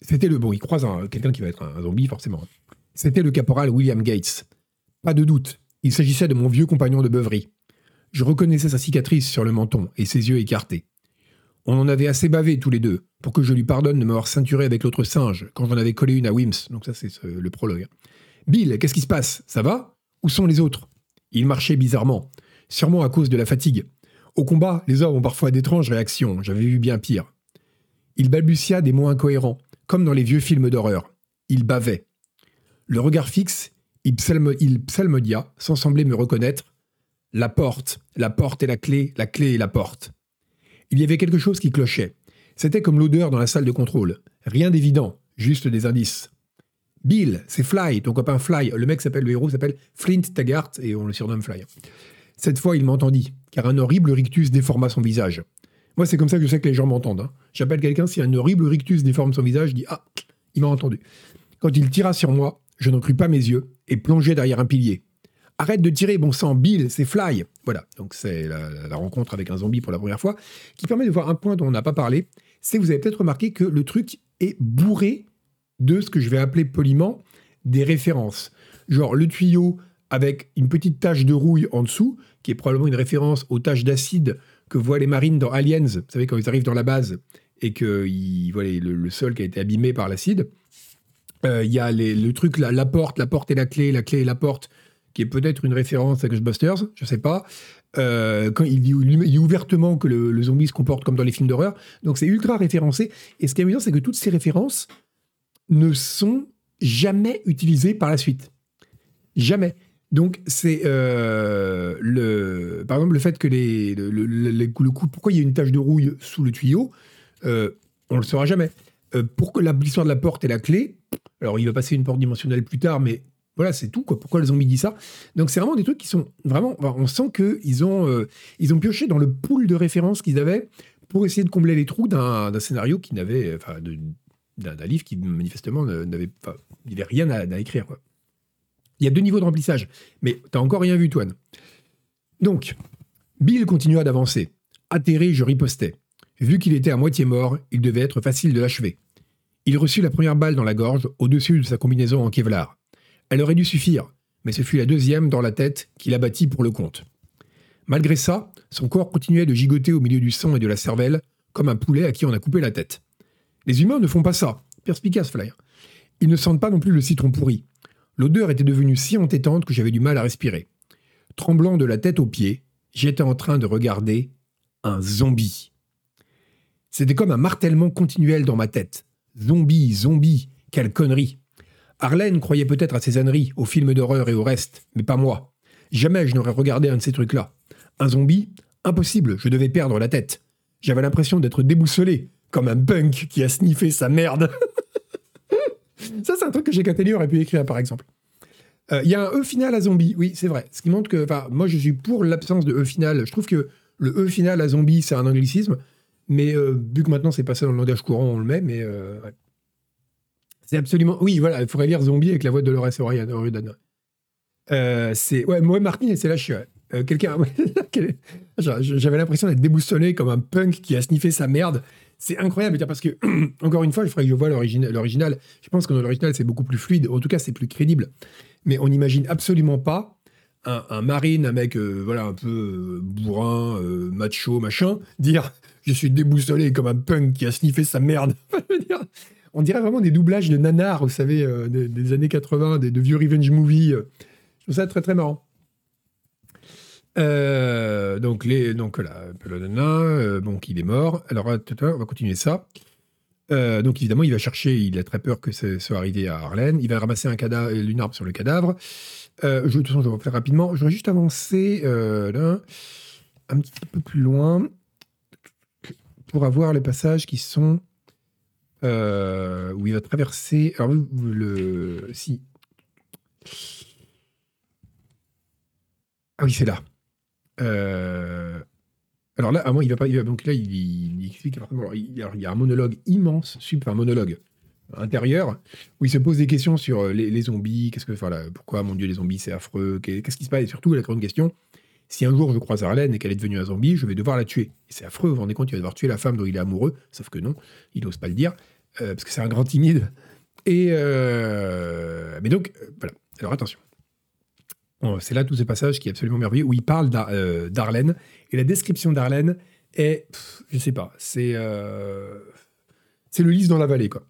C'était le. Bon, il croise un- quelqu'un qui va être un zombie, forcément. C'était le caporal William Gates. Pas de doute, il s'agissait de mon vieux compagnon de beuverie. Je reconnaissais sa cicatrice sur le menton et ses yeux écartés. On en avait assez bavé tous les deux pour que je lui pardonne de m'avoir ceinturé avec l'autre singe quand j'en avais collé une à Wims. Donc ça, c'est ce- le prologue. Bill, qu'est-ce qui se passe? Ça va? Où sont les autres? Il marchait bizarrement, sûrement à cause de la fatigue. Au combat, les hommes ont parfois d'étranges réactions, j'avais vu bien pire. Il balbutia des mots incohérents, comme dans les vieux films d'horreur. Il bavait. Le regard fixe, il, psalmo- il psalmodia, sans sembler me reconnaître. La porte, la porte et la clé, la clé et la porte. Il y avait quelque chose qui clochait. C'était comme l'odeur dans la salle de contrôle. Rien d'évident, juste des indices. Bill, c'est Fly, ton copain Fly. Le mec s'appelle, le héros s'appelle Flint Taggart et on le surnomme Fly. Cette fois, il m'entendit, car un horrible rictus déforma son visage. Moi, c'est comme ça que je sais que les gens m'entendent. hein. J'appelle quelqu'un, si un horrible rictus déforme son visage, je dis Ah, il m'a entendu. Quand il tira sur moi, je n'en crus pas mes yeux et plongeai derrière un pilier. Arrête de tirer, bon sang, Bill, c'est Fly. Voilà, donc c'est la, la- rencontre avec un zombie pour la première fois, qui permet de voir un point dont on n'a pas parlé. C'est que vous avez peut-être remarqué que le truc est bourré de ce que je vais appeler poliment des références. Genre le tuyau avec une petite tache de rouille en dessous, qui est probablement une référence aux taches d'acide que voient les marines dans Aliens, vous savez, quand ils arrivent dans la base et que ils, voilà, le, sol qui a été abîmé par l'acide. Euh, Il y a le truc, la, la porte, la porte et la clé, la clé et la porte, qui est peut-être une référence à Ghostbusters, je sais pas. Euh, quand il dit, ouvertement que le zombie se comporte comme dans les films d'horreur. Donc c'est ultra référencé. Et ce qui est amusant, c'est que toutes ces références ne sont jamais utilisées par la suite. Jamais. Donc c'est euh, le, par exemple le fait que les, le, le- le- coup, pourquoi il y a une tache de rouille sous le tuyau, euh, on le saura jamais. Euh, pourquoi la- l'histoire de la porte et la clé, alors il va passer une porte dimensionnelle plus tard, mais voilà c'est tout quoi. Pourquoi le zombie dit ça? Donc c'est vraiment des trucs qui sont vraiment, on sent que ils ont euh, ils ont pioché dans le pool de références qu'ils avaient pour essayer de combler les trous d'un scénario qui n'avait, enfin d'un livre qui manifestement n'avait, rien à, écrire. Il y a deux niveaux de remplissage. Mais t'as encore rien vu, Toine. Donc, Bill continua d'avancer. Atterré, je ripostais. Vu qu'il était à moitié mort, il devait être facile de l'achever. Il reçut la première balle dans la gorge, au-dessus de sa combinaison en Kevlar. Elle aurait dû suffire, mais ce fut la deuxième dans la tête qui l'abattit pour le compte. Malgré ça, son corps continuait de gigoter au milieu du sang et de la cervelle, comme un poulet à qui on a coupé la tête. Les humains ne font pas ça. Perspicace, Fly. Ils ne sentent pas non plus le citron pourri. L'odeur était devenue si entêtante que j'avais du mal à respirer. Tremblant de la tête aux pieds, j'étais en train de regarder un zombie. C'était comme un martèlement continuel dans ma tête. Zombie, zombie, quelle connerie. Arlène croyait peut-être à ces âneries, aux films d'horreur et au reste, mais pas moi. Jamais je n'aurais regardé un de ces trucs-là. Un zombie Impossible, je devais perdre la tête. J'avais l'impression d'être déboussolé, comme un punk qui a sniffé sa merde. Ça, c'est un truc que G. Catelli aurait pu écrire, par exemple. Euh, Il y a un E final à zombie, oui, c'est vrai. Ce qui montre que, enfin, moi, je suis pour l'absence de E final. Je trouve que le E final à zombie, c'est un anglicisme. Mais euh, vu que maintenant, c'est passé dans le langage courant, on le met, mais euh, ouais. c'est absolument. Oui, voilà, il faudrait lire zombie avec la voix de Dolores O'Riordan. Euh, c'est. Ouais, moi, Martin, c'est lâché, ouais. Euh, Quelqu'un. J'avais l'impression d'être déboussolé comme un punk qui a sniffé sa merde. C'est incroyable, parce que, encore une fois, il faudrait que je vois l'original. Je pense que dans l'original, c'est beaucoup plus fluide. En tout cas, c'est plus crédible. Mais on n'imagine absolument pas un, marine, un mec euh, voilà, un peu euh, bourrin, euh, macho, machin, dire Je suis déboussolé comme un punk qui a sniffé sa merde. On dirait vraiment des doublages de nanars, vous savez, des, années 80, des, de vieux revenge movies. Je trouve ça très très marrant. Euh, donc, les, donc là, euh, bon, qu'il est mort. Alors, on va continuer ça. Euh, donc, évidemment, il va chercher, il a très peur que ça soit arrivé à Arlène. Il va ramasser un cadavre, une arme sur le cadavre. Euh, je, de toute façon, je vais faire rapidement. Je voudrais juste avancer euh, un petit peu plus loin pour avoir les passages qui sont euh, où il va traverser. Alors, le. Si. Ah oui, c'est là. Euh, alors là, moi, il va pas. donc là, il, explique. alors, il, y a un monologue immense, super un monologue intérieur, où il se pose des questions sur euh, les, zombies. Qu'est-ce que, voilà, pourquoi, mon Dieu, les zombies, c'est affreux. qu'est- Qu'est-ce qui se passe Et surtout, la grande question si un jour je croise Arlène et qu'elle est devenue un zombie, je vais devoir la tuer. C'est affreux, vous vous rendez compte, il va devoir tuer la femme dont il est amoureux, sauf que non, il n'ose pas le dire, euh, parce que c'est un grand timide. Et mais donc, voilà. Alors attention. Bon, C'est là tout ce passage qui est absolument merveilleux, où il parle euh, d'Arlène, et la description d'Arlène est, pff, je sais pas, c'est euh, le lys dans la vallée, quoi.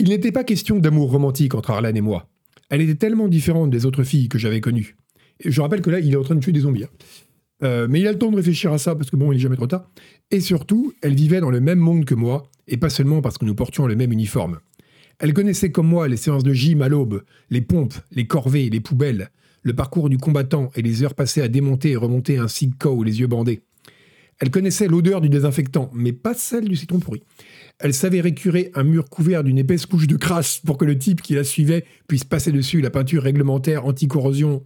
Il n'était pas question d'amour romantique entre Arlène et moi. Elle était tellement différente des autres filles que j'avais connues. Et je rappelle que là, il est en train de tuer des zombies. hein. Euh, mais il a le temps de réfléchir à ça parce que bon, il est jamais trop tard. Et surtout, elle vivait dans le même monde que moi, et pas seulement parce que nous portions le même uniforme. Elle connaissait comme moi les séances de gym à l'aube, les pompes, les corvées, les poubelles, le parcours du combattant et les heures passées à démonter et remonter un ou les yeux bandés. Elle connaissait l'odeur du désinfectant, mais pas celle du citron pourri. Elle savait récurer un mur couvert d'une épaisse couche de crasse pour que le type qui la suivait puisse passer dessus la peinture réglementaire anti-corrosion.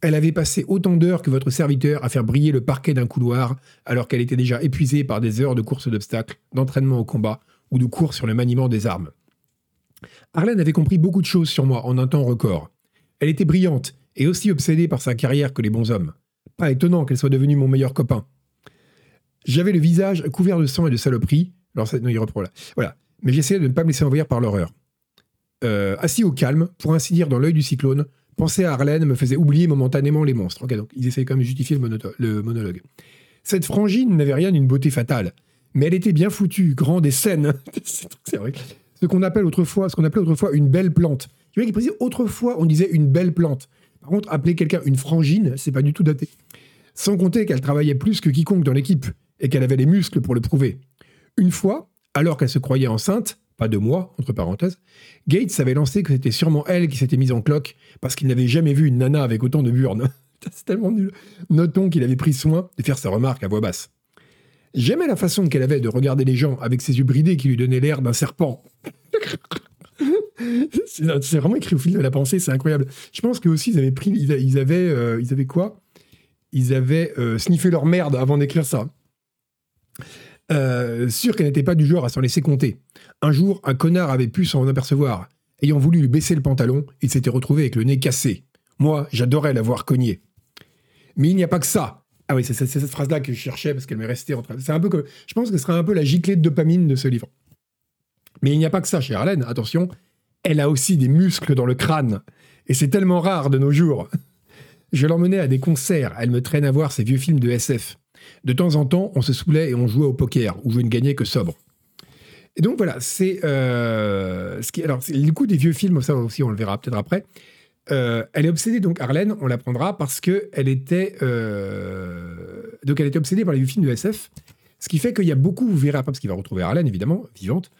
Elle avait passé autant d'heures que votre serviteur à faire briller le parquet d'un couloir, alors qu'elle était déjà épuisée par des heures de course d'obstacles, d'entraînement au combat ou de cours sur le maniement des armes. Arlène avait compris beaucoup de choses sur moi en un temps record. Elle était brillante et aussi obsédée par sa carrière que les bons hommes. Pas étonnant qu'elle soit devenue mon meilleur copain. J'avais le visage couvert de sang et de saloperies. Alors, ça, non, il. Voilà. Mais j'essayais de ne pas me laisser envahir par l'horreur. Euh, assis au calme, pour ainsi dire dans l'œil du cyclone, Penser à Arlène me faisait oublier momentanément les monstres. Ok, donc ils essayaient quand même de justifier le, monologue. Cette frangine n'avait rien d'une beauté fatale, mais elle était bien foutue, grande et saine. c'est vrai. Ce qu'on appelle autrefois, ce qu'on appelait autrefois une belle plante. Tu vois qu'il précise autrefois on disait une belle plante. Par contre, appeler quelqu'un une frangine, c'est pas du tout daté. Sans compter qu'elle travaillait plus que quiconque dans l'équipe et qu'elle avait les muscles pour le prouver. Une fois, alors qu'elle se croyait enceinte, pas de moi, entre parenthèses, Gates avait lancé que c'était sûrement elle qui s'était mise en cloque parce qu'il n'avait jamais vu une nana avec autant de burnes. C'est tellement nul. Notons qu'il avait pris soin de faire sa remarque à voix basse. J'aimais la façon qu'elle avait de regarder les gens avec ses yeux bridés qui lui donnaient l'air d'un serpent. c'est vraiment écrit au fil de la pensée, c'est incroyable. Je pense que aussi ils avaient pris, ils, avaient, euh, ils avaient quoi? Ils avaient euh, sniffé leur merde avant d'écrire ça. Euh, sûr qu'elle n'était pas du genre à s'en laisser compter. Un jour, un connard avait pu s'en apercevoir. Ayant voulu lui baisser le pantalon, il s'était retrouvé avec le nez cassé. Moi, j'adorais l'avoir cogné. Mais il n'y a pas que ça. Ah oui, c'est cette phrase-là que je cherchais parce qu'elle m'est restée entre. C'est un peu comme. Je pense que ce sera un peu la giclée de dopamine de ce livre. Mais il n'y a pas que ça chez Arlène. Attention, elle a aussi des muscles dans le crâne. Et c'est tellement rare de nos jours. Je l'emmenais à des concerts. Elle me traîne à voir ces vieux films de SF. De temps en temps, on se saoulait et on jouait au poker, où je ne gagnais que sobre. Et donc voilà, c'est euh. Alors, du coup, des vieux films, ça aussi, on le verra peut-être après. Euh, elle est obsédée, donc Arlène, on l'apprendra, parce que elle était. Euh, donc, elle était obsédée par les vieux films de SF. Ce qui fait qu'il y a beaucoup, vous verrez après, parce qu'il va retrouver Arlène, évidemment, vivante.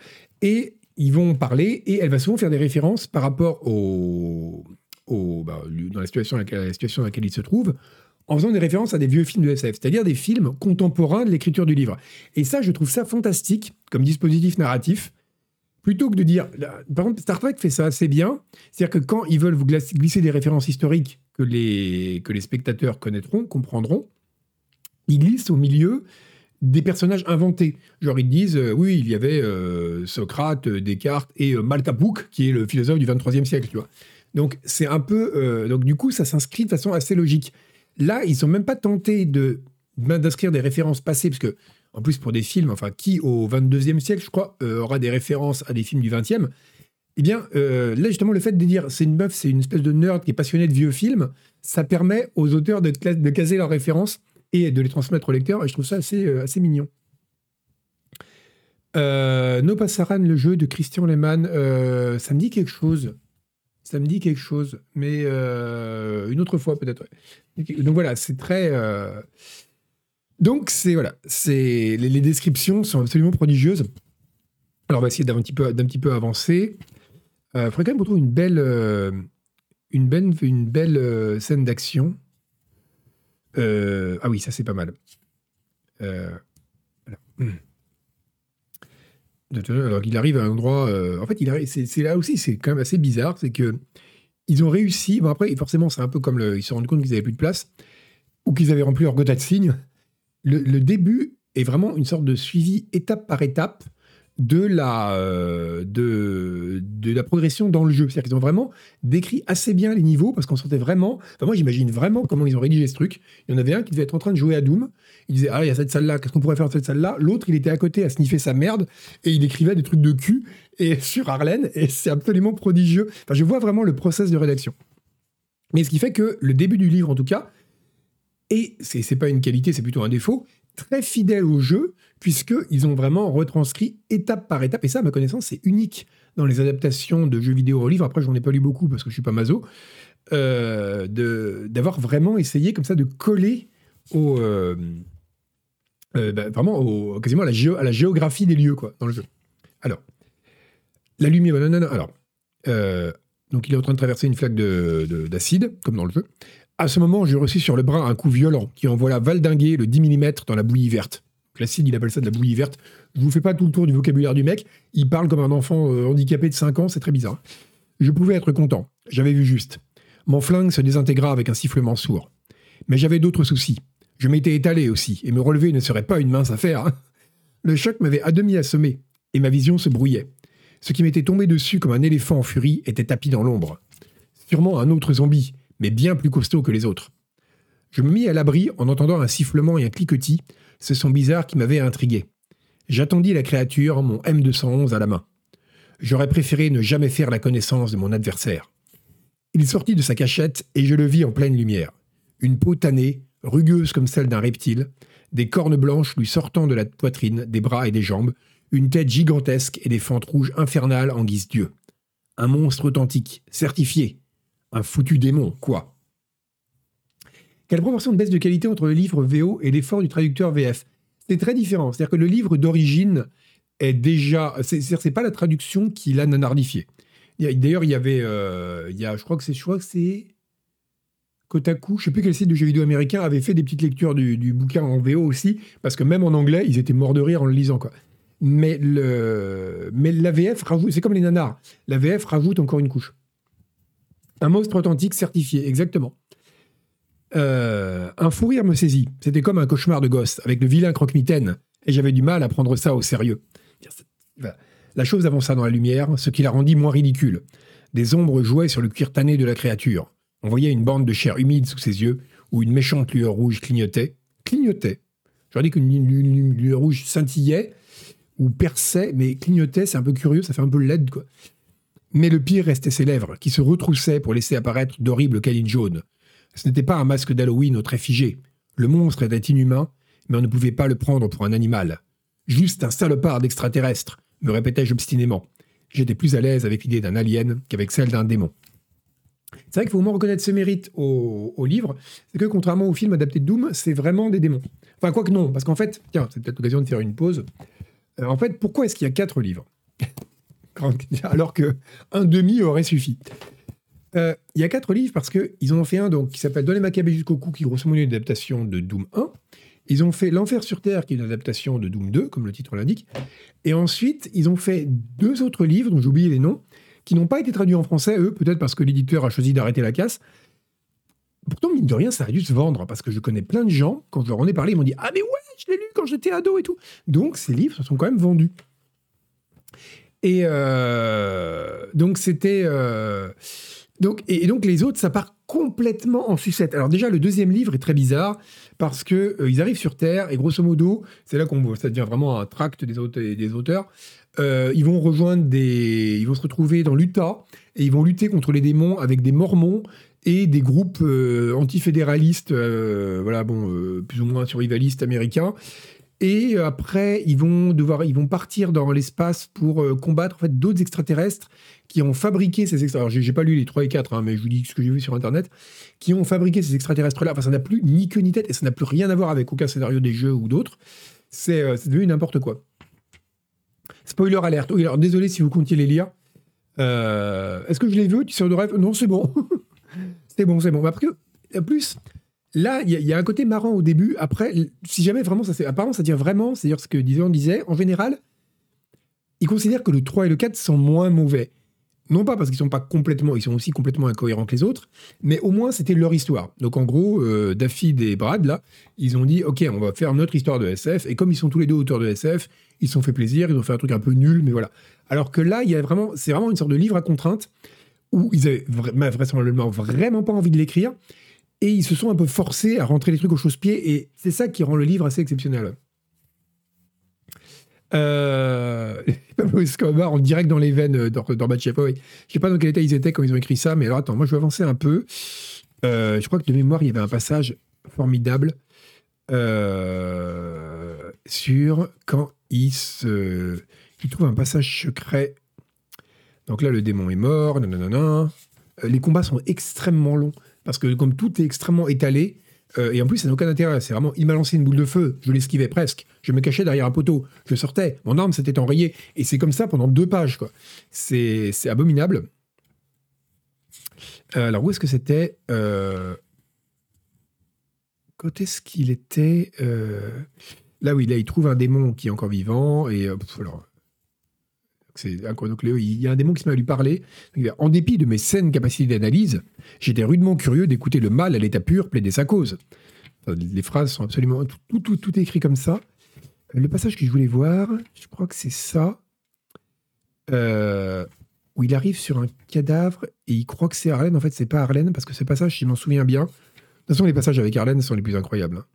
Et ils vont parler, et elle va souvent faire des références par rapport au. bah, dans la situation, la situation dans laquelle il se trouve, en faisant des références à des vieux films de SF, c'est-à-dire des films contemporains de l'écriture du livre. Et ça, je trouve ça fantastique comme dispositif narratif. Plutôt que de dire. Par contre, Star Trek fait ça assez bien. C'est-à-dire que quand ils veulent vous glisser des références historiques que les, que les spectateurs connaîtront, comprendront, ils glissent au milieu des personnages inventés. Genre, ils disent, euh, oui, il y avait euh, Socrate, Descartes et euh, Malkapouk, qui est le philosophe du 23e siècle, tu vois. Donc, c'est un peu. donc, du coup, ça s'inscrit de façon assez logique. Là, ils sont même pas tentés de d'inscrire des références passées, parce que, en plus, pour des films, enfin, qui au 22e siècle, je crois, euh, aura des références à des films du 20e Eh bien, euh, là, justement, le fait de dire c'est une meuf, c'est une espèce de nerd qui est passionné de vieux films, ça permet aux auteurs de, caser leurs références et de les transmettre au lecteur, et je trouve ça assez, euh, assez mignon. no Passaran, le jeu de Christian Lehmann, ça me dit quelque chose. Ça me dit quelque chose, mais une autre fois peut-être. Donc voilà, c'est très. Euh, donc c'est voilà, c'est les, descriptions sont absolument prodigieuses. Alors on va essayer d'un petit peu d'un petit peu avancer. Il euh, faudrait quand même belle euh, une belle une belle scène d'action. ah oui, ça c'est pas mal. Alors il arrive à un endroit. en fait, il c'est là aussi, c'est quand même assez bizarre, c'est que ils ont réussi. Bon, après, forcément, c'est un peu comme ils se rendus compte qu'ils n'avaient plus de place ou qu'ils avaient rempli leur quota de signes. Le, début est vraiment une sorte de suivi étape par étape de la, euh, de, la progression dans le jeu. C'est-à-dire qu'ils ont vraiment décrit assez bien les niveaux parce qu'on sentait vraiment. Enfin, moi, j'imagine vraiment comment ils ont rédigé ce truc. Il y en avait un qui devait être en train de jouer à Doom. Il disait Ah, il y a cette salle-là, qu'est-ce qu'on pourrait faire dans cette salle-là? L'autre, il était à côté à sniffer sa merde et il écrivait des trucs de cul et sur Arlène et c'est absolument prodigieux. Enfin, je vois vraiment le process de rédaction. Mais ce qui fait que le début du livre, en tout cas, et c'est pas une qualité, c'est plutôt un défaut, très fidèle au jeu, puisqu'ils ont vraiment retranscrit étape par étape. Et ça, à ma connaissance, c'est unique dans les adaptations de jeux vidéo au livre. Après, j'en ai pas lu beaucoup parce que je suis pas maso. Euh, d'avoir vraiment essayé comme ça de coller au, euh, euh, bah, vraiment au, quasiment à la, à la, géographie des lieux quoi, dans le jeu. Alors, la lumière. Non, non, non, alors, donc il est en train de traverser une flaque d'acide, comme dans le jeu. À ce moment, j'ai reçu sur le bras un coup violent qui envoie valdinguer le 10 mm dans la bouillie verte. Classique, il appelle ça de la bouillie verte. Je vous fais pas tout le tour du vocabulaire du mec. Il parle comme un enfant euh, handicapé de 5 ans, c'est très bizarre. Je pouvais être content. J'avais vu juste. Mon flingue se désintégra avec un sifflement sourd. Mais j'avais d'autres soucis. Je m'étais étalé aussi, et me relever ne serait pas une mince affaire. Hein. Le choc m'avait à demi assommé, et ma vision se brouillait. Ce qui m'était tombé dessus comme un éléphant en furie était tapis dans l'ombre. Sûrement un autre zombie, mais bien plus costaud que les autres. Je me mis à l'abri en entendant un sifflement et un cliquetis, ce son bizarre qui m'avait intrigué. J'attendis la créature, mon M211 à la main. J'aurais préféré ne jamais faire la connaissance de mon adversaire. Il sortit de sa cachette et je le vis en pleine lumière. Une peau tannée, rugueuse comme celle d'un reptile, des cornes blanches lui sortant de la poitrine, des bras et des jambes, une tête gigantesque et des fentes rouges infernales en guise Dieu. Un monstre authentique, certifié. Un foutu démon, quoi. Quelle proportion de baisse de qualité entre le livre VO et l'effort du traducteur VF C'est très différent. C'est-à-dire que le livre d'origine est déjà. C'est pas la traduction qui l'a nanardifié. D'ailleurs, il y avait. Euh, il y a, je crois que c'est. Kotaku, je sais plus quel site de jeux vidéo américain avait fait des petites lectures du, bouquin en VO aussi, parce que même en anglais, ils étaient morts de rire en le lisant. Quoi. Mais, le, mais la VF rajoute, c'est comme les nanars, la VF rajoute encore une couche. Un monstre authentique certifié, exactement. Euh, un fou rire me saisit. C'était comme un cauchemar de gosse, avec le vilain croque-mitaine, et j'avais du mal à prendre ça au sérieux. La chose avança dans la lumière, ce qui la rendit moins ridicule. Des ombres jouaient sur le cuir tanné de la créature. On voyait une bande de chair humide sous ses yeux, où une méchante lueur rouge clignotait. Clignotait. J'aurais dit qu'une lueur rouge scintillait ou perçait, mais clignotait, c'est un peu curieux, ça fait un peu laide, quoi. Mais le pire restait ses lèvres, qui se retroussaient pour laisser apparaître d'horribles câlins jaunes. Ce n'était pas un masque d'Halloween au trait figé. Le monstre était inhumain, mais on ne pouvait pas le prendre pour un animal. Juste un salopard d'extraterrestre, me répétais-je obstinément. J'étais plus à l'aise avec l'idée d'un alien qu'avec celle d'un démon. C'est vrai qu'il faut au moins reconnaître ce mérite au, livre, c'est que contrairement au film adapté de Doom, c'est vraiment des démons. Enfin, quoi que non, parce qu'en fait, tiens, c'est peut-être l'occasion de faire une pause. Euh, en fait, pourquoi est-ce qu'il y a quatre livres? Alors que un demi aurait suffi. Euh, il y a quatre livres parce qu'ils en ont fait un donc, qui s'appelle Donner Maccabée jusqu'au cou, qui grosso modo une adaptation de Doom 1. Ils ont fait L'Enfer sur Terre, qui est une adaptation de Doom 2, comme le titre l'indique. Et ensuite, ils ont fait deux autres livres, dont j'ai oublié les noms, qui n'ont pas été traduits en français, eux, peut-être parce que l'éditeur a choisi d'arrêter la casse. Pourtant, mine de rien, ça a dû se vendre, parce que je connais plein de gens, quand je leur en ai parlé, ils m'ont dit Ah, mais ouais, je l'ai lu quand j'étais ado et tout. Donc, ces livres se sont quand même vendus. Et euh, donc, c'était. Euh, donc, et, donc, les autres, ça part complètement en sucette. Alors, déjà, le deuxième livre est très bizarre, parce que euh, ils arrivent sur Terre, et grosso modo, c'est là qu'on voit, ça devient vraiment un tract des, auteurs, ils vont rejoindre des, ils vont se retrouver dans l'Utah et ils vont lutter contre les démons avec des Mormons et des groupes antifédéralistes, voilà, bon, plus ou moins survivalistes américains. Et après, ils vont devoir, ils vont partir dans l'espace pour combattre en fait d'autres extraterrestres qui ont fabriqué ces extraterrestres. Alors, j'ai pas lu les 3 et 4, hein, mais je vous dis ce que j'ai vu sur Internet, qui ont fabriqué ces extraterrestres-là. Enfin, ça n'a plus ni queue ni tête et ça n'a plus rien à voir avec aucun scénario des jeux ou d'autres. C'est devenu n'importe quoi. Spoiler alerte. Oui, alors désolé si vous comptiez les lire. Euh, est-ce que je les veux Tu sors de rêve? Non, c'est bon. c'est bon, c'est bon. Que, en plus, là, il y, a un côté marrant au début. Après, si jamais vraiment ça. Apparemment, ça dire vraiment, c'est-à-dire ce que Dijon disait, en général, ils considèrent que le 3 et le 4 sont moins mauvais. Non pas parce qu'ils sont pas complètement, ils sont aussi complètement incohérents que les autres, mais au moins c'était leur histoire. Donc en gros, euh, Daffy et Brad là, ils ont dit ok, on va faire notre histoire de SF. Et comme ils sont tous les deux auteurs de SF, ils se sont fait plaisir, ils ont fait un truc un peu nul, mais voilà. Alors que là, il y a vraiment, c'est vraiment une sorte de livre à contrainte où ils avaient vraisemblablement vraiment pas envie de l'écrire et ils se sont un peu forcés à rentrer les trucs au chausse-pied et c'est ça qui rend le livre assez exceptionnel. Euh, Pablo en direct dans les veines d'Orbachev. Oui. Je sais pas dans quel état ils étaient quand ils ont écrit ça, mais alors attends, moi je vais avancer un peu. Euh, je crois que de mémoire, il y avait un passage formidable euh, sur quand il se, il trouve un passage secret. Donc là, le démon est mort. Euh, les combats sont extrêmement longs parce que comme tout est extrêmement étalé, euh, et en plus, ça n'a aucun intérêt. C'est vraiment, il m'a lancé une boule de feu, je l'esquivais presque. Je me cachais derrière un poteau, je sortais, mon arme s'était enrayée. Et c'est comme ça pendant deux pages, quoi. C'est, abominable. Euh, alors, où est-ce que c'était euh... Quand est-ce qu'il était Là, oui, là, il trouve un démon qui est encore vivant. Et alors, donc il y a un démon qui se met à lui parler. En dépit de mes saines capacités d'analyse, j'étais rudement curieux d'écouter le mal à l'état pur plaider sa cause. Les phrases sont absolument... Tout, tout, tout, est écrit comme ça. Le passage que je voulais voir, je crois que c'est ça, euh, où il arrive sur un cadavre et il croit que c'est Arlène. En fait, c'est pas Arlène, parce que ce passage, je m'en souviens bien... De toute façon, les passages avec Arlène sont les plus incroyables. Hein.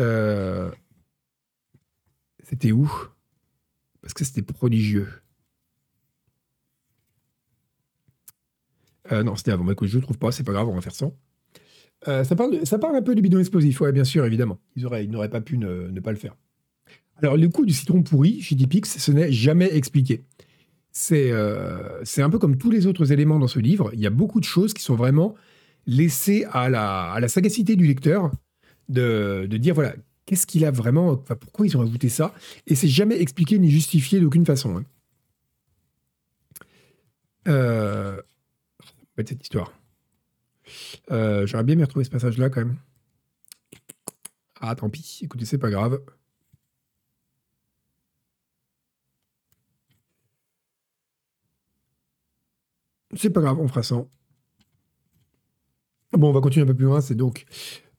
Euh, c'était où? Parce que c'était prodigieux. Euh, non, c'était avant. Mais que je ne trouve pas, c'est pas grave, on va faire ça. Euh, ça, parle, ça parle un peu du bidon explosif, ouais, bien sûr, évidemment. Ils, ils n'auraient pas pu ne, pas le faire. Alors, le coup du citron pourri chez Dipix, ce n'est jamais expliqué. C'est euh, c'est un peu comme tous les autres éléments dans ce livre. Il y a beaucoup de choses qui sont vraiment laissées à la, à la sagacité du lecteur de, de dire voilà, qu'est-ce qu'il a vraiment, pourquoi ils ont ajouté ça? Et c'est jamais expliqué ni justifié d'aucune façon. Hein. Euh, cette histoire. Euh, J'aurais bien aimé retrouver ce passage-là quand même. Ah, tant pis. Écoutez, c'est pas grave. C'est pas grave, on fera ça. Bon, on va continuer un peu plus loin. C'est donc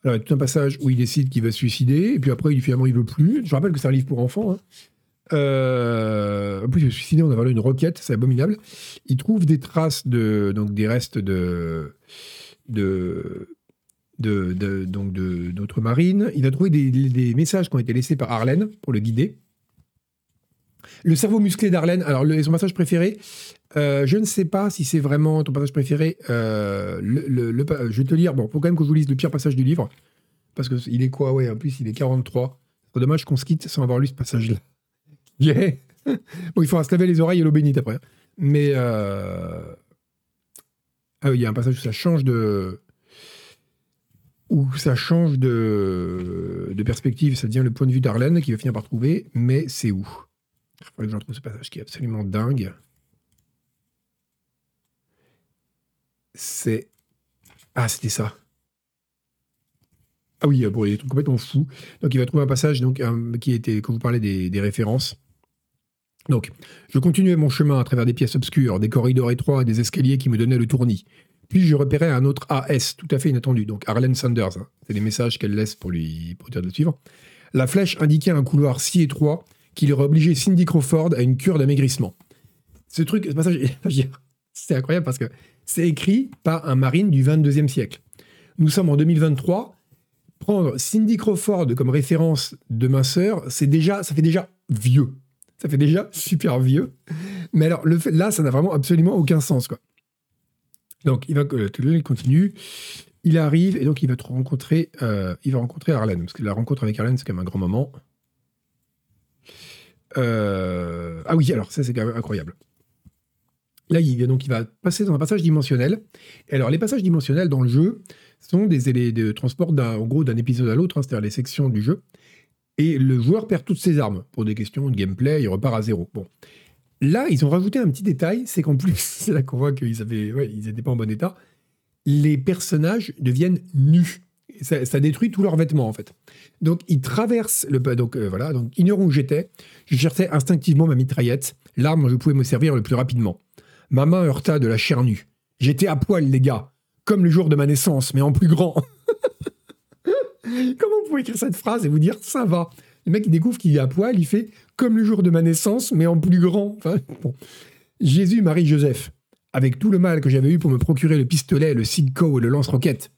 alors, il y a tout un passage où il décide qu'il va se suicider, et puis après, il, finalement, il veut plus. Je rappelle que c'est un livre pour enfants. Hein. Euh, en plus, il se suicider, on a une roquette, c'est abominable. Il trouve des traces de, donc des restes de, de, de, de d'autres marines. Il a trouvé des, des, messages qui ont été laissés par Arlène pour le guider. Le cerveau musclé d'Arlène, alors son passage préféré, euh, je ne sais pas si c'est vraiment ton passage préféré. Euh, le, je vais te lire, bon, faut quand même que je vous lise le pire passage du livre, parce qu'il est quoi Ouais, en plus, il est 43. C'est dommage qu'on se quitte sans avoir lu ce passage-là. Yeah. bon, il faudra se laver les oreilles et l'eau bénite après. Mais euh... ah oui, il y a un passage où ça change de où ça change de, de perspective, ça devient le point de vue d'Arlène qui va finir par trouver, mais c'est où? Que j'en trouve ce passage qui est absolument dingue. C'est. Ah, c'était ça. Ah oui, bon, il est complètement fou. Donc, il va trouver un passage donc, qui était, quand vous parlez des, références. Donc, je continuais mon chemin à travers des pièces obscures, des corridors étroits et des escaliers qui me donnaient le tournis. Puis je repérais un autre AS, tout à fait inattendu, donc Arlen Sanders. Hein. C'est des messages qu'elle laisse pour lui pour dire de le suivre. La flèche indiquait un couloir si étroit qu'il aurait obligé Cindy Crawford à une cure d'amaigrissement. Ce truc, c'est incroyable parce que c'est écrit par un marine du 22e siècle. Nous sommes en 2023. Prendre Cindy Crawford comme référence de minceur, c'est déjà, ça fait déjà vieux. Ça fait déjà super vieux. Mais alors, le fait, là, ça n'a vraiment absolument aucun sens. Quoi. Donc, il va il continue. Il arrive et donc il va rencontrer, euh, il va rencontrer Arlène parce que la rencontre avec Arlène c'est quand même un grand moment. Euh, ah oui, alors ça c'est incroyable. Là, il, donc, il va passer dans un passage dimensionnel. Et alors, les passages dimensionnels dans le jeu sont des éléments de transport d'un, en gros d'un épisode à l'autre, hein, c'est-à-dire les sections du jeu. Et le joueur perd toutes ses armes. Pour des questions de gameplay, il repart à zéro. Bon. Là, ils ont rajouté un petit détail, c'est qu'en plus, c'est là qu'on voit qu'ils n'étaient pas en bon état. Les personnages deviennent nus. Ça, détruit tous leurs vêtements en fait. Donc ils traversent le donc euh, voilà donc ignorant où j'étais, je cherchais instinctivement ma mitraillette, l'arme dont je pouvais me servir le plus rapidement. Ma main heurta de la chair nue. J'étais à poil les gars, comme le jour de ma naissance mais en plus grand. Comment vous pouvez écrire cette phrase et vous dire ça va? Le mec, il découvre qu'il est à poil, il fait comme le jour de ma naissance, mais en plus grand. Jésus, Marie, Joseph, avec tout le mal que j'avais eu pour me procurer le pistolet, le Sidco et le lance-roquette.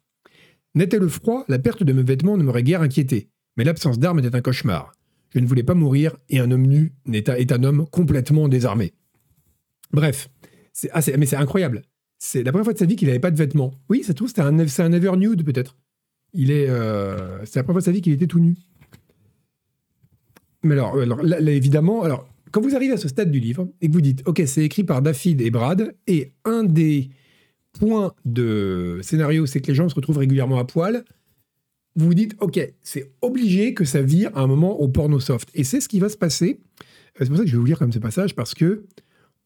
N'était le froid, la perte de mes vêtements ne m'aurait guère inquiété, mais l'absence d'armes était un cauchemar. Je ne voulais pas mourir, et un homme nu est un homme complètement désarmé. Bref, c'est mais c'est incroyable. C'est la première fois de sa vie qu'il n'avait pas de vêtements. Oui, ça trouve, c'était un, un ever nude peut-être. Il est, euh, c'est la première fois de sa vie qu'il était tout nu. Mais alors, alors évidemment, alors quand vous arrivez à ce stade du livre et que vous dites, ok, c'est écrit par David et Brad, et un des points de scénario, c'est que les gens se retrouvent régulièrement à poil. Vous vous dites, ok, c'est obligé que ça vire à un moment au porno soft. Et c'est ce qui va se passer. Euh, c'est pour ça que je vais vous lire comme ce passage, parce que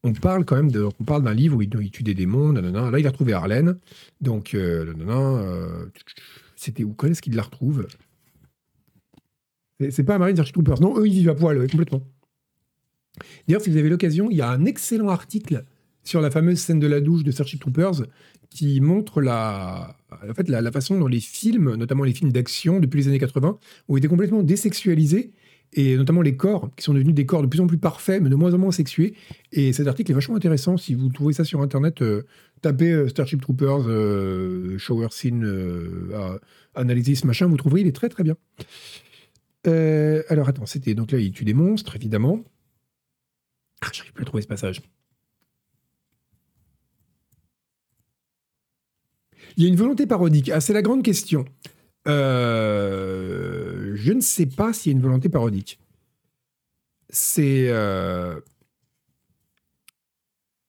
on parle quand même de, on parle d'un livre où il, tue des démons. Là, il a retrouvé Arlène. Donc, euh, euh c'était où? Quand est-ce qu'il la retrouve? C'est pas Marine Starship Troopers. Non, eux, ils vivent à poil, complètement. D'ailleurs, si vous avez l'occasion, il y a un excellent article sur la fameuse scène de la douche de Starship Troopers qui montre la, en fait, la, façon dont les films, notamment les films d'action depuis les années 80, ont été complètement désexualisés et notamment les corps, qui sont devenus des corps de plus en plus parfaits, mais de moins en moins sexués. Et cet article est vachement intéressant. Si vous trouvez ça sur Internet, euh, tapez euh, Starship Troopers, euh, Shower Scene, Analysis, machin, vous trouverez, il est très très bien. alors attends, c'était donc là, il tue des monstres, évidemment. Ah, j'arrive plus à trouver ce passage. Il y a une volonté parodique. Ah, c'est la grande question. Euh, je ne sais pas s'il y a une volonté parodique. C'est. Euh,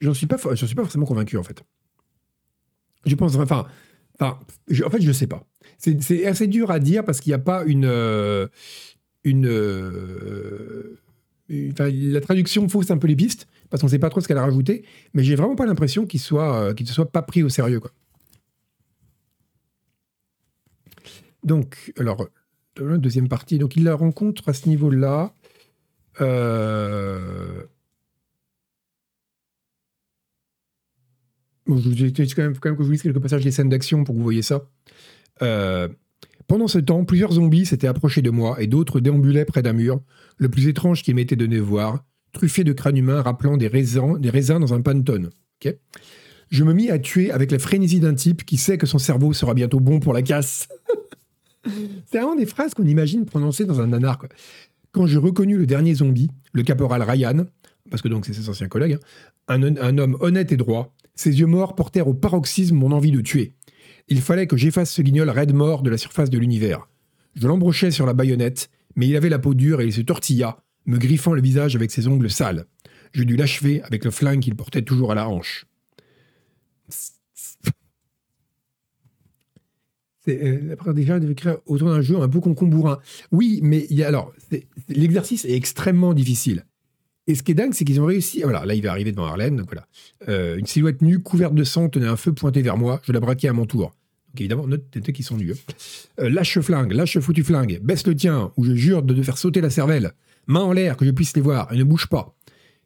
j'en suis pas, j'en suis pas forcément convaincu en fait. Je pense, enfin, enfin, en fait, je sais pas. C'est assez dur à dire parce qu'il n'y a pas une, euh, une, la traduction fausse un peu les pistes parce qu'on ne sait pas trop ce qu'elle a rajouté. Mais j'ai vraiment pas l'impression qu'il ne soit pas pris au sérieux quoi. Donc, alors, deuxième partie. Donc, il la rencontre à ce niveau-là. Euh... Je vous quand même, que je vous lise quelques passages des scènes d'action pour que vous voyez ça. Euh, pendant ce temps, plusieurs zombies s'étaient approchés de moi et d'autres déambulaient près d'un mur, le plus étrange qui m'était donné voir, truffé de crânes humains rappelant des raisins, des raisins dans un pantone. je me mis à tuer avec la frénésie d'un type qui sait que son cerveau sera bientôt bon pour la casse. C'est vraiment des phrases qu'on imagine prononcées dans un nanar. Quand je reconnus le dernier zombie, le caporal Ryan, parce que donc c'est ses anciens collègues, hein, un, homme honnête et droit, ses yeux morts portèrent au paroxysme mon envie de tuer. Il fallait que j'efface ce guignol raide mort de la surface de l'univers. Je l'embrochai sur la baïonnette, mais il avait la peau dure et il se tortilla, me griffant le visage avec ses ongles sales. Je dus l'achever avec le flingue qu'il portait toujours à la hanche. Euh, déjà de créer autour d'un jeu un peu concombourrin. Oui, mais alors l'exercice est extrêmement difficile. Et ce qui est dingue, c'est qu'ils ont réussi. Voilà, là, il va arriver devant Arlène. Donc voilà, euh, une silhouette nue, couverte de sang, tenait un feu pointé vers moi. Je la braquais à mon tour. Donc évidemment, note qui sont nus. Euh, lâche flingue, lâche foutu flingue, baisse le tien, ou je jure de te faire sauter la cervelle. Main en l'air, que je puisse les voir, et ne bouge pas.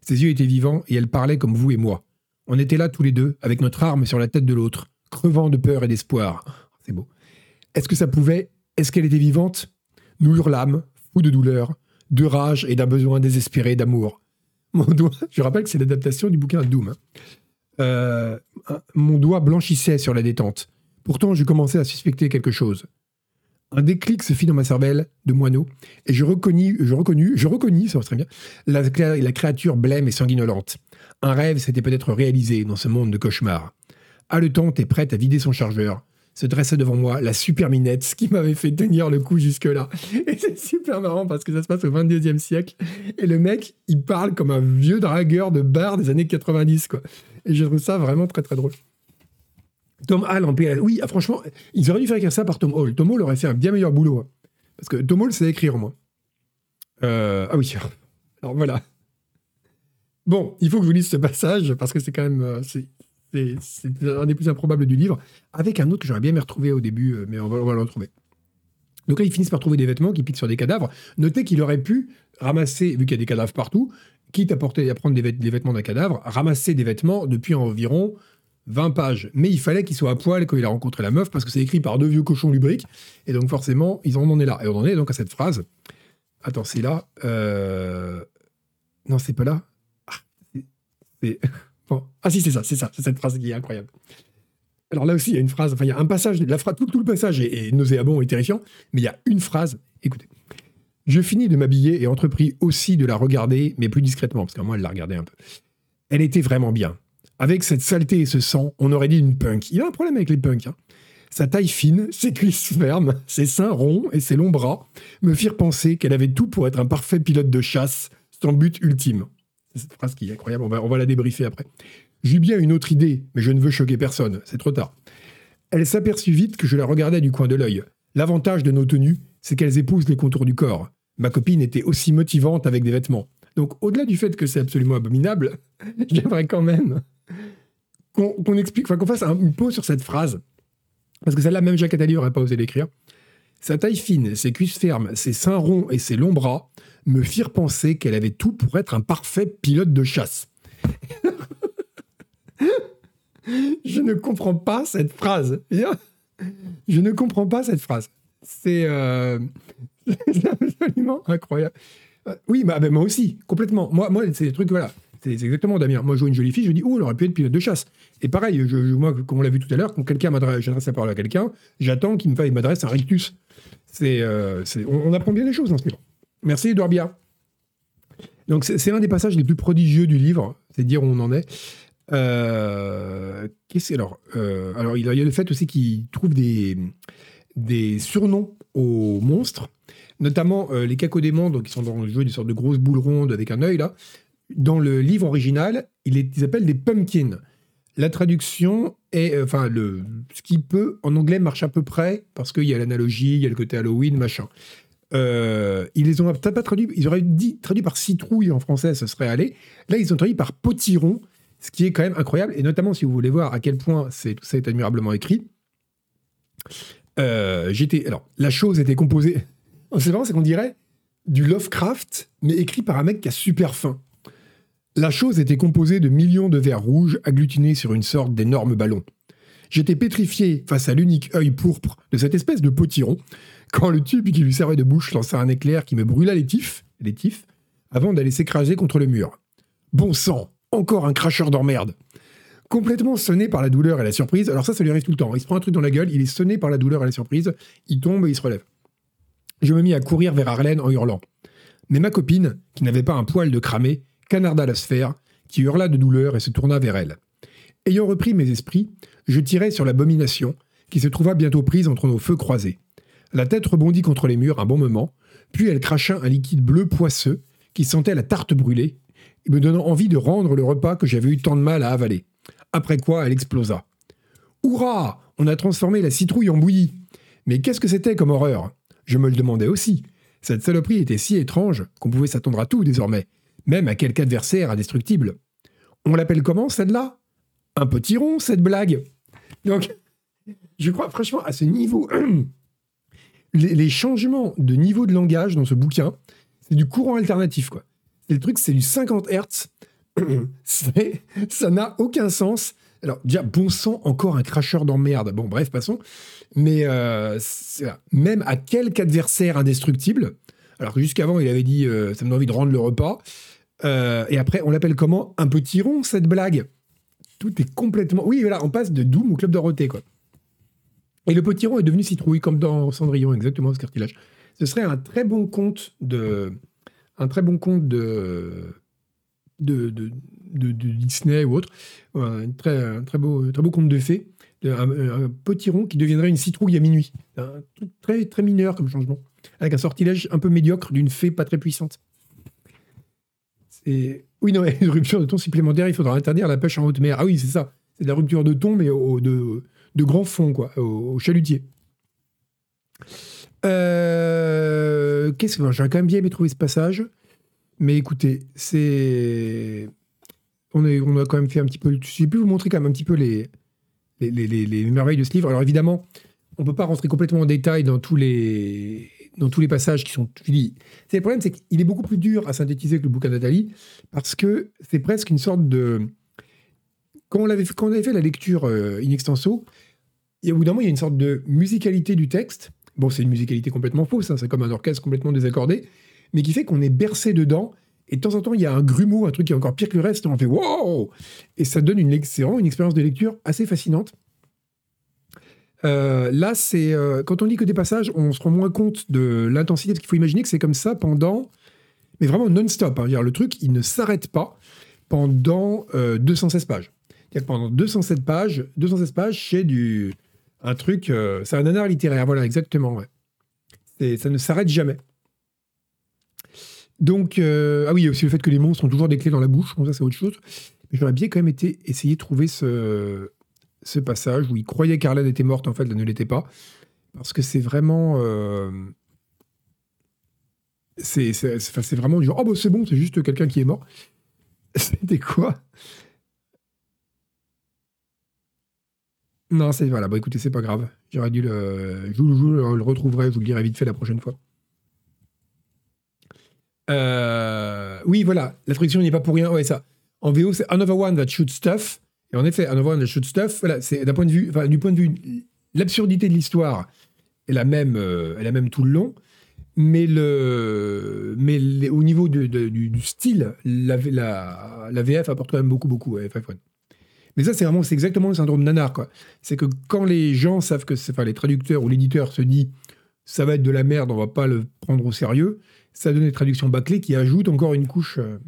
Ses yeux étaient vivants et elle parlait comme vous et moi. On était là tous les deux, avec notre arme sur la tête de l'autre, crevant de peur et d'espoir. C'est beau. Est-ce que ça pouvait Est-ce qu'elle était vivante? Nous hurlâmes, fous de douleur, de rage et d'un besoin désespéré d'amour. Mon doigt, je rappelle que c'est l'adaptation du bouquin Doom. Hein. Euh, mon doigt blanchissait sur la détente. Pourtant, je commençais à suspecter quelque chose. Un déclic se fit dans ma cervelle de moineau et je reconnus, je reconnus, je reconnus, ça va très bien, la, la créature blême et sanguinolente. Un rêve s'était peut-être réalisé dans ce monde de cauchemar. Haletante et prête à vider son chargeur, se dressait devant moi la super minette, ce qui m'avait fait tenir le coup jusque-là. Et c'est super marrant parce que ça se passe au 22e siècle. Et le mec, il parle comme un vieux dragueur de bar des années 90, quoi. Et je trouve ça vraiment très très drôle. Tom Hall en PL. Oui, ah, franchement, ils auraient dû faire écrire ça par Tom Hall. Tom Hall aurait fait un bien meilleur boulot. Hein. Parce que Tom Hall sait écrire, moi. Euh, ah oui. Alors voilà. Bon, il faut que je vous lise ce passage parce que c'est quand même. C'est un des plus improbables du livre, avec un autre que j'aurais bien aimé retrouver au début, euh, mais on va, le retrouver. Donc là, ils finissent par trouver des vêtements qui piquent sur des cadavres. Notez qu'il aurait pu ramasser, vu qu'il y a des cadavres partout, quitte à, porter, à prendre des, vêtements d'un cadavre, ramasser des vêtements depuis environ 20 pages. Mais il fallait qu'il soit à poil quand il a rencontré la meuf, parce que c'est écrit par deux vieux cochons lubriques. Et donc forcément, ils en est là. Et on en est donc à cette phrase. Attends, c'est là. Euh, non, c'est pas là. Ah, c'est... Ah si, c'est ça, c'est ça, c'est cette phrase qui est incroyable. Alors là aussi, il y a une phrase, enfin, il y a un passage, la phrase, tout, le passage est, nauséabond et terrifiant, mais il y a une phrase, écoutez. Je finis de m'habiller et entrepris aussi de la regarder, mais plus discrètement, parce qu'à moi, elle la regardait un peu. Elle était vraiment bien. Avec cette saleté et ce sang, on aurait dit une punk. Il y a un problème avec les punks. Hein. Sa taille fine, ses cuisses fermes, ses seins ronds et ses longs bras me firent penser qu'elle avait tout pour être un parfait pilote de chasse, son but ultime. Cette phrase qui est incroyable, on va, on va la débriefer après. J'eus bien une autre idée, mais je ne veux choquer personne, c'est trop tard. Elle s'aperçut vite que je la regardais du coin de l'œil. L'avantage de nos tenues, c'est qu'elles épousent les contours du corps. Ma copine était aussi motivante avec des vêtements. Donc, au-delà du fait que c'est absolument abominable, j'aimerais quand même qu'on explique, enfin qu'on fasse un, une pause sur cette phrase. Parce que celle-là, même Jacques Attali n'aurait pas osé l'écrire. Sa taille fine, ses cuisses fermes, ses seins ronds et ses longs bras me firent penser qu'elle avait tout pour être un parfait pilote de chasse. Je ne comprends pas cette phrase. Je ne comprends pas cette phrase. C'est euh, absolument incroyable. Euh, oui, bah, bah, moi aussi, complètement. Moi, moi c'est des trucs, voilà. C'est exactement Damien. Moi, je vois une jolie fille, je dis, oh, elle aurait pu être pilote de chasse. Et pareil, moi, comme on l'a vu tout à l'heure, quand quelqu'un m'adresse, j'adresse la parole à quelqu'un, j'attends qu'il m'adresse un rictus. Euh, on, apprend bien les choses dans ce. Merci, Edouard Biard. Donc, c'est un des passages les plus prodigieux du livre, c'est dire où on en est. Euh, euh, Alors, il y a le fait aussi qu'il trouve des, des surnoms aux monstres, notamment les cacodémons, donc qui sont dans le jeu des sortes de grosses boules rondes avec un œil là. Dans le livre original, il les ils appellent des pumpkins. La traduction est, enfin, le, ce qui peut en anglais marche à peu près parce qu'il y a l'analogie, il y a le côté Halloween, machin. Euh, ils les ont pas traduit, ils auraient dit traduit par citrouille en français, ça serait allé. Là, ils ont traduit par potiron, ce qui est quand même incroyable, et notamment si vous voulez voir à quel point tout ça est admirablement écrit. Euh, j'étais, alors, la chose était composée. C'est marrant, c'est qu'on dirait du Lovecraft, mais écrit par un mec qui a super faim. La chose était composée de millions de vers rouges agglutinés sur une sorte d'énorme ballon. J'étais pétrifié face à l'unique œil pourpre de cette espèce de potiron, quand le tube qui lui servait de bouche lança un éclair qui me brûla les tifs, les tifs avant d'aller s'écraser contre le mur. Bon sang, encore un cracheur d'emmerde. Complètement sonné par la douleur et la surprise, alors ça, ça lui arrive tout le temps. Il se prend un truc dans la gueule, il est sonné par la douleur et la surprise, il tombe et il se relève. Je me mis à courir vers Arlène en hurlant. Mais ma copine, qui n'avait pas un poil de cramé, canarda la sphère, qui hurla de douleur et se tourna vers elle. Ayant repris mes esprits, je tirai sur l'abomination, qui se trouva bientôt prise entre nos feux croisés. La tête rebondit contre les murs un bon moment, puis elle cracha un liquide bleu poisseux qui sentait la tarte brûlée, me donnant envie de rendre le repas que j'avais eu tant de mal à avaler. Après quoi, elle explosa. Hurrah On a transformé la citrouille en bouillie. Mais qu'est-ce que c'était comme horreur? Je me le demandais aussi. Cette saloperie était si étrange qu'on pouvait s'attendre à tout désormais, même à quelque adversaire indestructible. On l'appelle comment, celle-là? Un petit rond, cette blague Donc, je crois franchement à ce niveau les, changements de niveau de langage dans ce bouquin, c'est du courant alternatif, quoi. Le truc, c'est du 50 Hertz. ça n'a aucun sens. Alors, déjà, bon sang, encore un cracheur d'emmerde. Bon, bref, passons. Mais euh, même à quelque adversaire indestructible, alors jusqu'avant, il avait dit euh, ça me donne envie de rendre le repas. Euh, et après, on l'appelle comment Un petit rond, cette blague Tout est complètement. Oui, voilà, on passe de Doom au Club Dorothée, quoi. Et le potiron est devenu citrouille, comme dans Cendrillon, exactement, ce cartilage. Ce serait un très bon conte de. Un très bon conte de. de, de, de, Disney ou autre. Un très, très, beau, très beau conte de fées. Un, potiron qui deviendrait une citrouille à minuit. Un très, très mineur comme changement. Avec un sortilège un peu médiocre d'une fée pas très puissante. Oui, non, une rupture de ton supplémentaire, il faudra interdire la pêche en haute mer. Ah oui, c'est ça. C'est de la rupture de ton, mais de, de grand fond, quoi, au, chalutier. Euh, qu'est-ce que j'aurais quand même bien aimé trouver ce passage, mais écoutez, c'est on, a quand même fait un petit peu. J'ai pu vous montrer quand même un petit peu les les, les, merveilles de ce livre. Alors évidemment, on peut pas rentrer complètement en détail dans tous les dans tous les passages qui sont. C'est le problème, c'est qu'il est beaucoup plus dur à synthétiser que le bouquin d'Atali parce que c'est presque une sorte de quand on, avait, fait la lecture euh, in extenso, au bout d'un moment, il y a une sorte de musicalité du texte. Bon, c'est une musicalité complètement fausse, hein, c'est comme un orchestre complètement désaccordé, mais qui fait qu'on est bercé dedans. Et de temps en temps, il y a un grumeau, un truc qui est encore pire que le reste, et on fait wow Et ça donne une expérience de lecture assez fascinante. Euh, là, c'est euh, quand on lit que des passages, on se rend moins compte de l'intensité, parce qu'il faut imaginer que c'est comme ça pendant, mais vraiment non-stop. Hein. Le truc, il ne s'arrête pas pendant 216 euh, pages. Que pendant 207 pages, 216 pages, c'est du, un truc, c'est un nanar littéraire, voilà, exactement. Ouais. Ça ne s'arrête jamais. Donc, ah oui, il y a aussi le fait que les monstres ont toujours des clés dans la bouche, ça c'est autre chose. J'aurais bien quand même été essayer de trouver ce, ce passage où il croyait qu'Arlène était morte, en fait, elle ne l'était pas. Parce que c'est vraiment. Euh, c'est vraiment du genre, oh bah c'est bon, c'est juste quelqu'un qui est mort. C'était quoi? Non, c'est voilà. Bon, écoutez, c'est pas grave. J'aurais dû le. Je, le retrouverai, je vous le dirai vite fait la prochaine fois. Euh, oui, voilà. La traduction n'est pas pour rien. Ouais, ça. En VO, c'est Another One That Shoots Stuff. Et en effet, Another One That Shoots Stuff, voilà, c'est d'un point de vue, enfin, du point de vue, l'absurdité de l'histoire est la même, euh, même tout le long. Mais, le, mais au niveau du, style, la, VF apporte quand même beaucoup, beaucoup ouais, mais ça, c'est vraiment, c'est exactement le syndrome nanar, quoi. C'est que quand les gens savent que, enfin, les traducteurs ou l'éditeur se dit, ça va être de la merde, on va pas le prendre au sérieux, ça donne des traductions bâclées qui ajoutent encore une couche. Euh,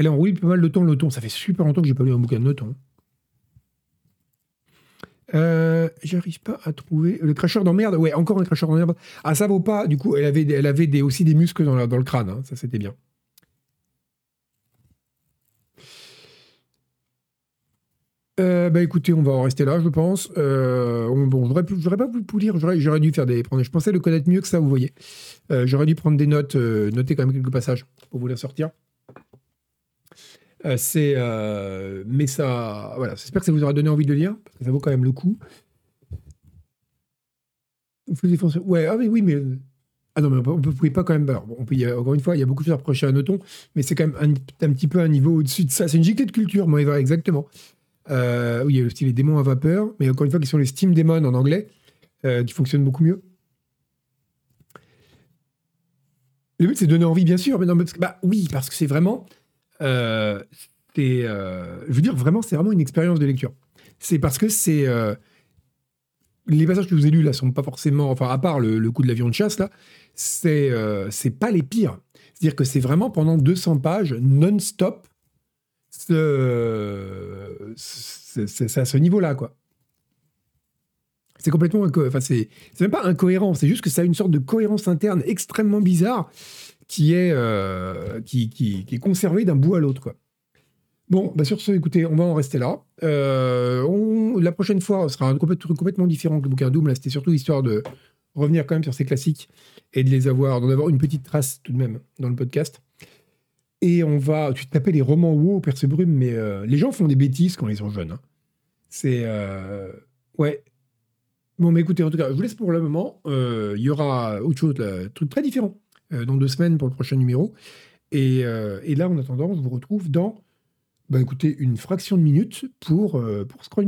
Elle enroulée pas mal de temps, le ton. Ça fait super longtemps que j'ai pas lu un bouquin de Noton. Euh, J'arrive pas à trouver. Le cracheur d'emmerde. Ouais, encore un cracheur d'emmerde. Ah, ça vaut pas. Du coup, elle avait, aussi des muscles dans, le crâne. hein. Ça, c'était bien. Euh, bah écoutez, on va en rester là, je pense. Euh, on- bon, j'aurais, j'aurais pas pu lire, j'aurais, dû faire des. Je pensais le connaître mieux que ça, vous voyez. Euh, j'aurais dû prendre des notes, noter quand même quelques passages pour vous les sortir. Euh, c'est, euh, mais ça, voilà, j'espère que ça vous aura donné envie de le lire, parce que ça vaut quand même le coup. Ouais, ah mais oui, mais ah non, mais on ne pouvait pas quand même. alors, on encore une fois, il y a beaucoup de choses à reprocher à Noton, mais c'est quand même un, petit peu un niveau au-dessus de ça. C'est une giclée de culture, moi, exactement. Euh, oui, il y a aussi les démons à vapeur, mais encore une fois, qui sont les Steam Demons en anglais, qui fonctionnent beaucoup mieux. Le but, c'est de donner envie, bien sûr, mais non, mais bah oui, parce que c'est vraiment. Euh, c'est, euh, je veux dire, vraiment, c'est vraiment une expérience de lecture. C'est parce que c'est. euh, les passages que je vous ai lus là sont pas forcément. Enfin, à part le, coup de l'avion de chasse, là, c'est c'est pas les pires. C'est-à-dire que c'est vraiment pendant 200 pages non-stop. ce- C'est à ce niveau-là, quoi. C'est complètement enfin c'est c'est même pas incohérent, c'est juste que ça a une sorte de cohérence interne extrêmement bizarre qui est euh, qui, qui- est conservée d'un bout à l'autre. Bon, bah sur ce, écoutez, on va en rester là. Euh, la prochaine fois, ce sera un truc complètement différent que le bouquin Doom. Là, c'était surtout histoire de revenir quand même sur ces classiques et de les avoir, d'en avoir une petite trace tout de même dans le podcast. Et on va, tu tapais les romans WoW, Percebrume, mais euh, les gens font des bêtises quand ils sont jeunes. hein. C'est ouais. Bon, mais écoutez, en tout cas, je vous laisse pour le moment. Il y aura autre chose, un truc très différent dans deux semaines pour le prochain numéro. Et, euh, là, en attendant, je vous retrouve dans, bah, écoutez, une fraction de minute pour, euh, pour Scroll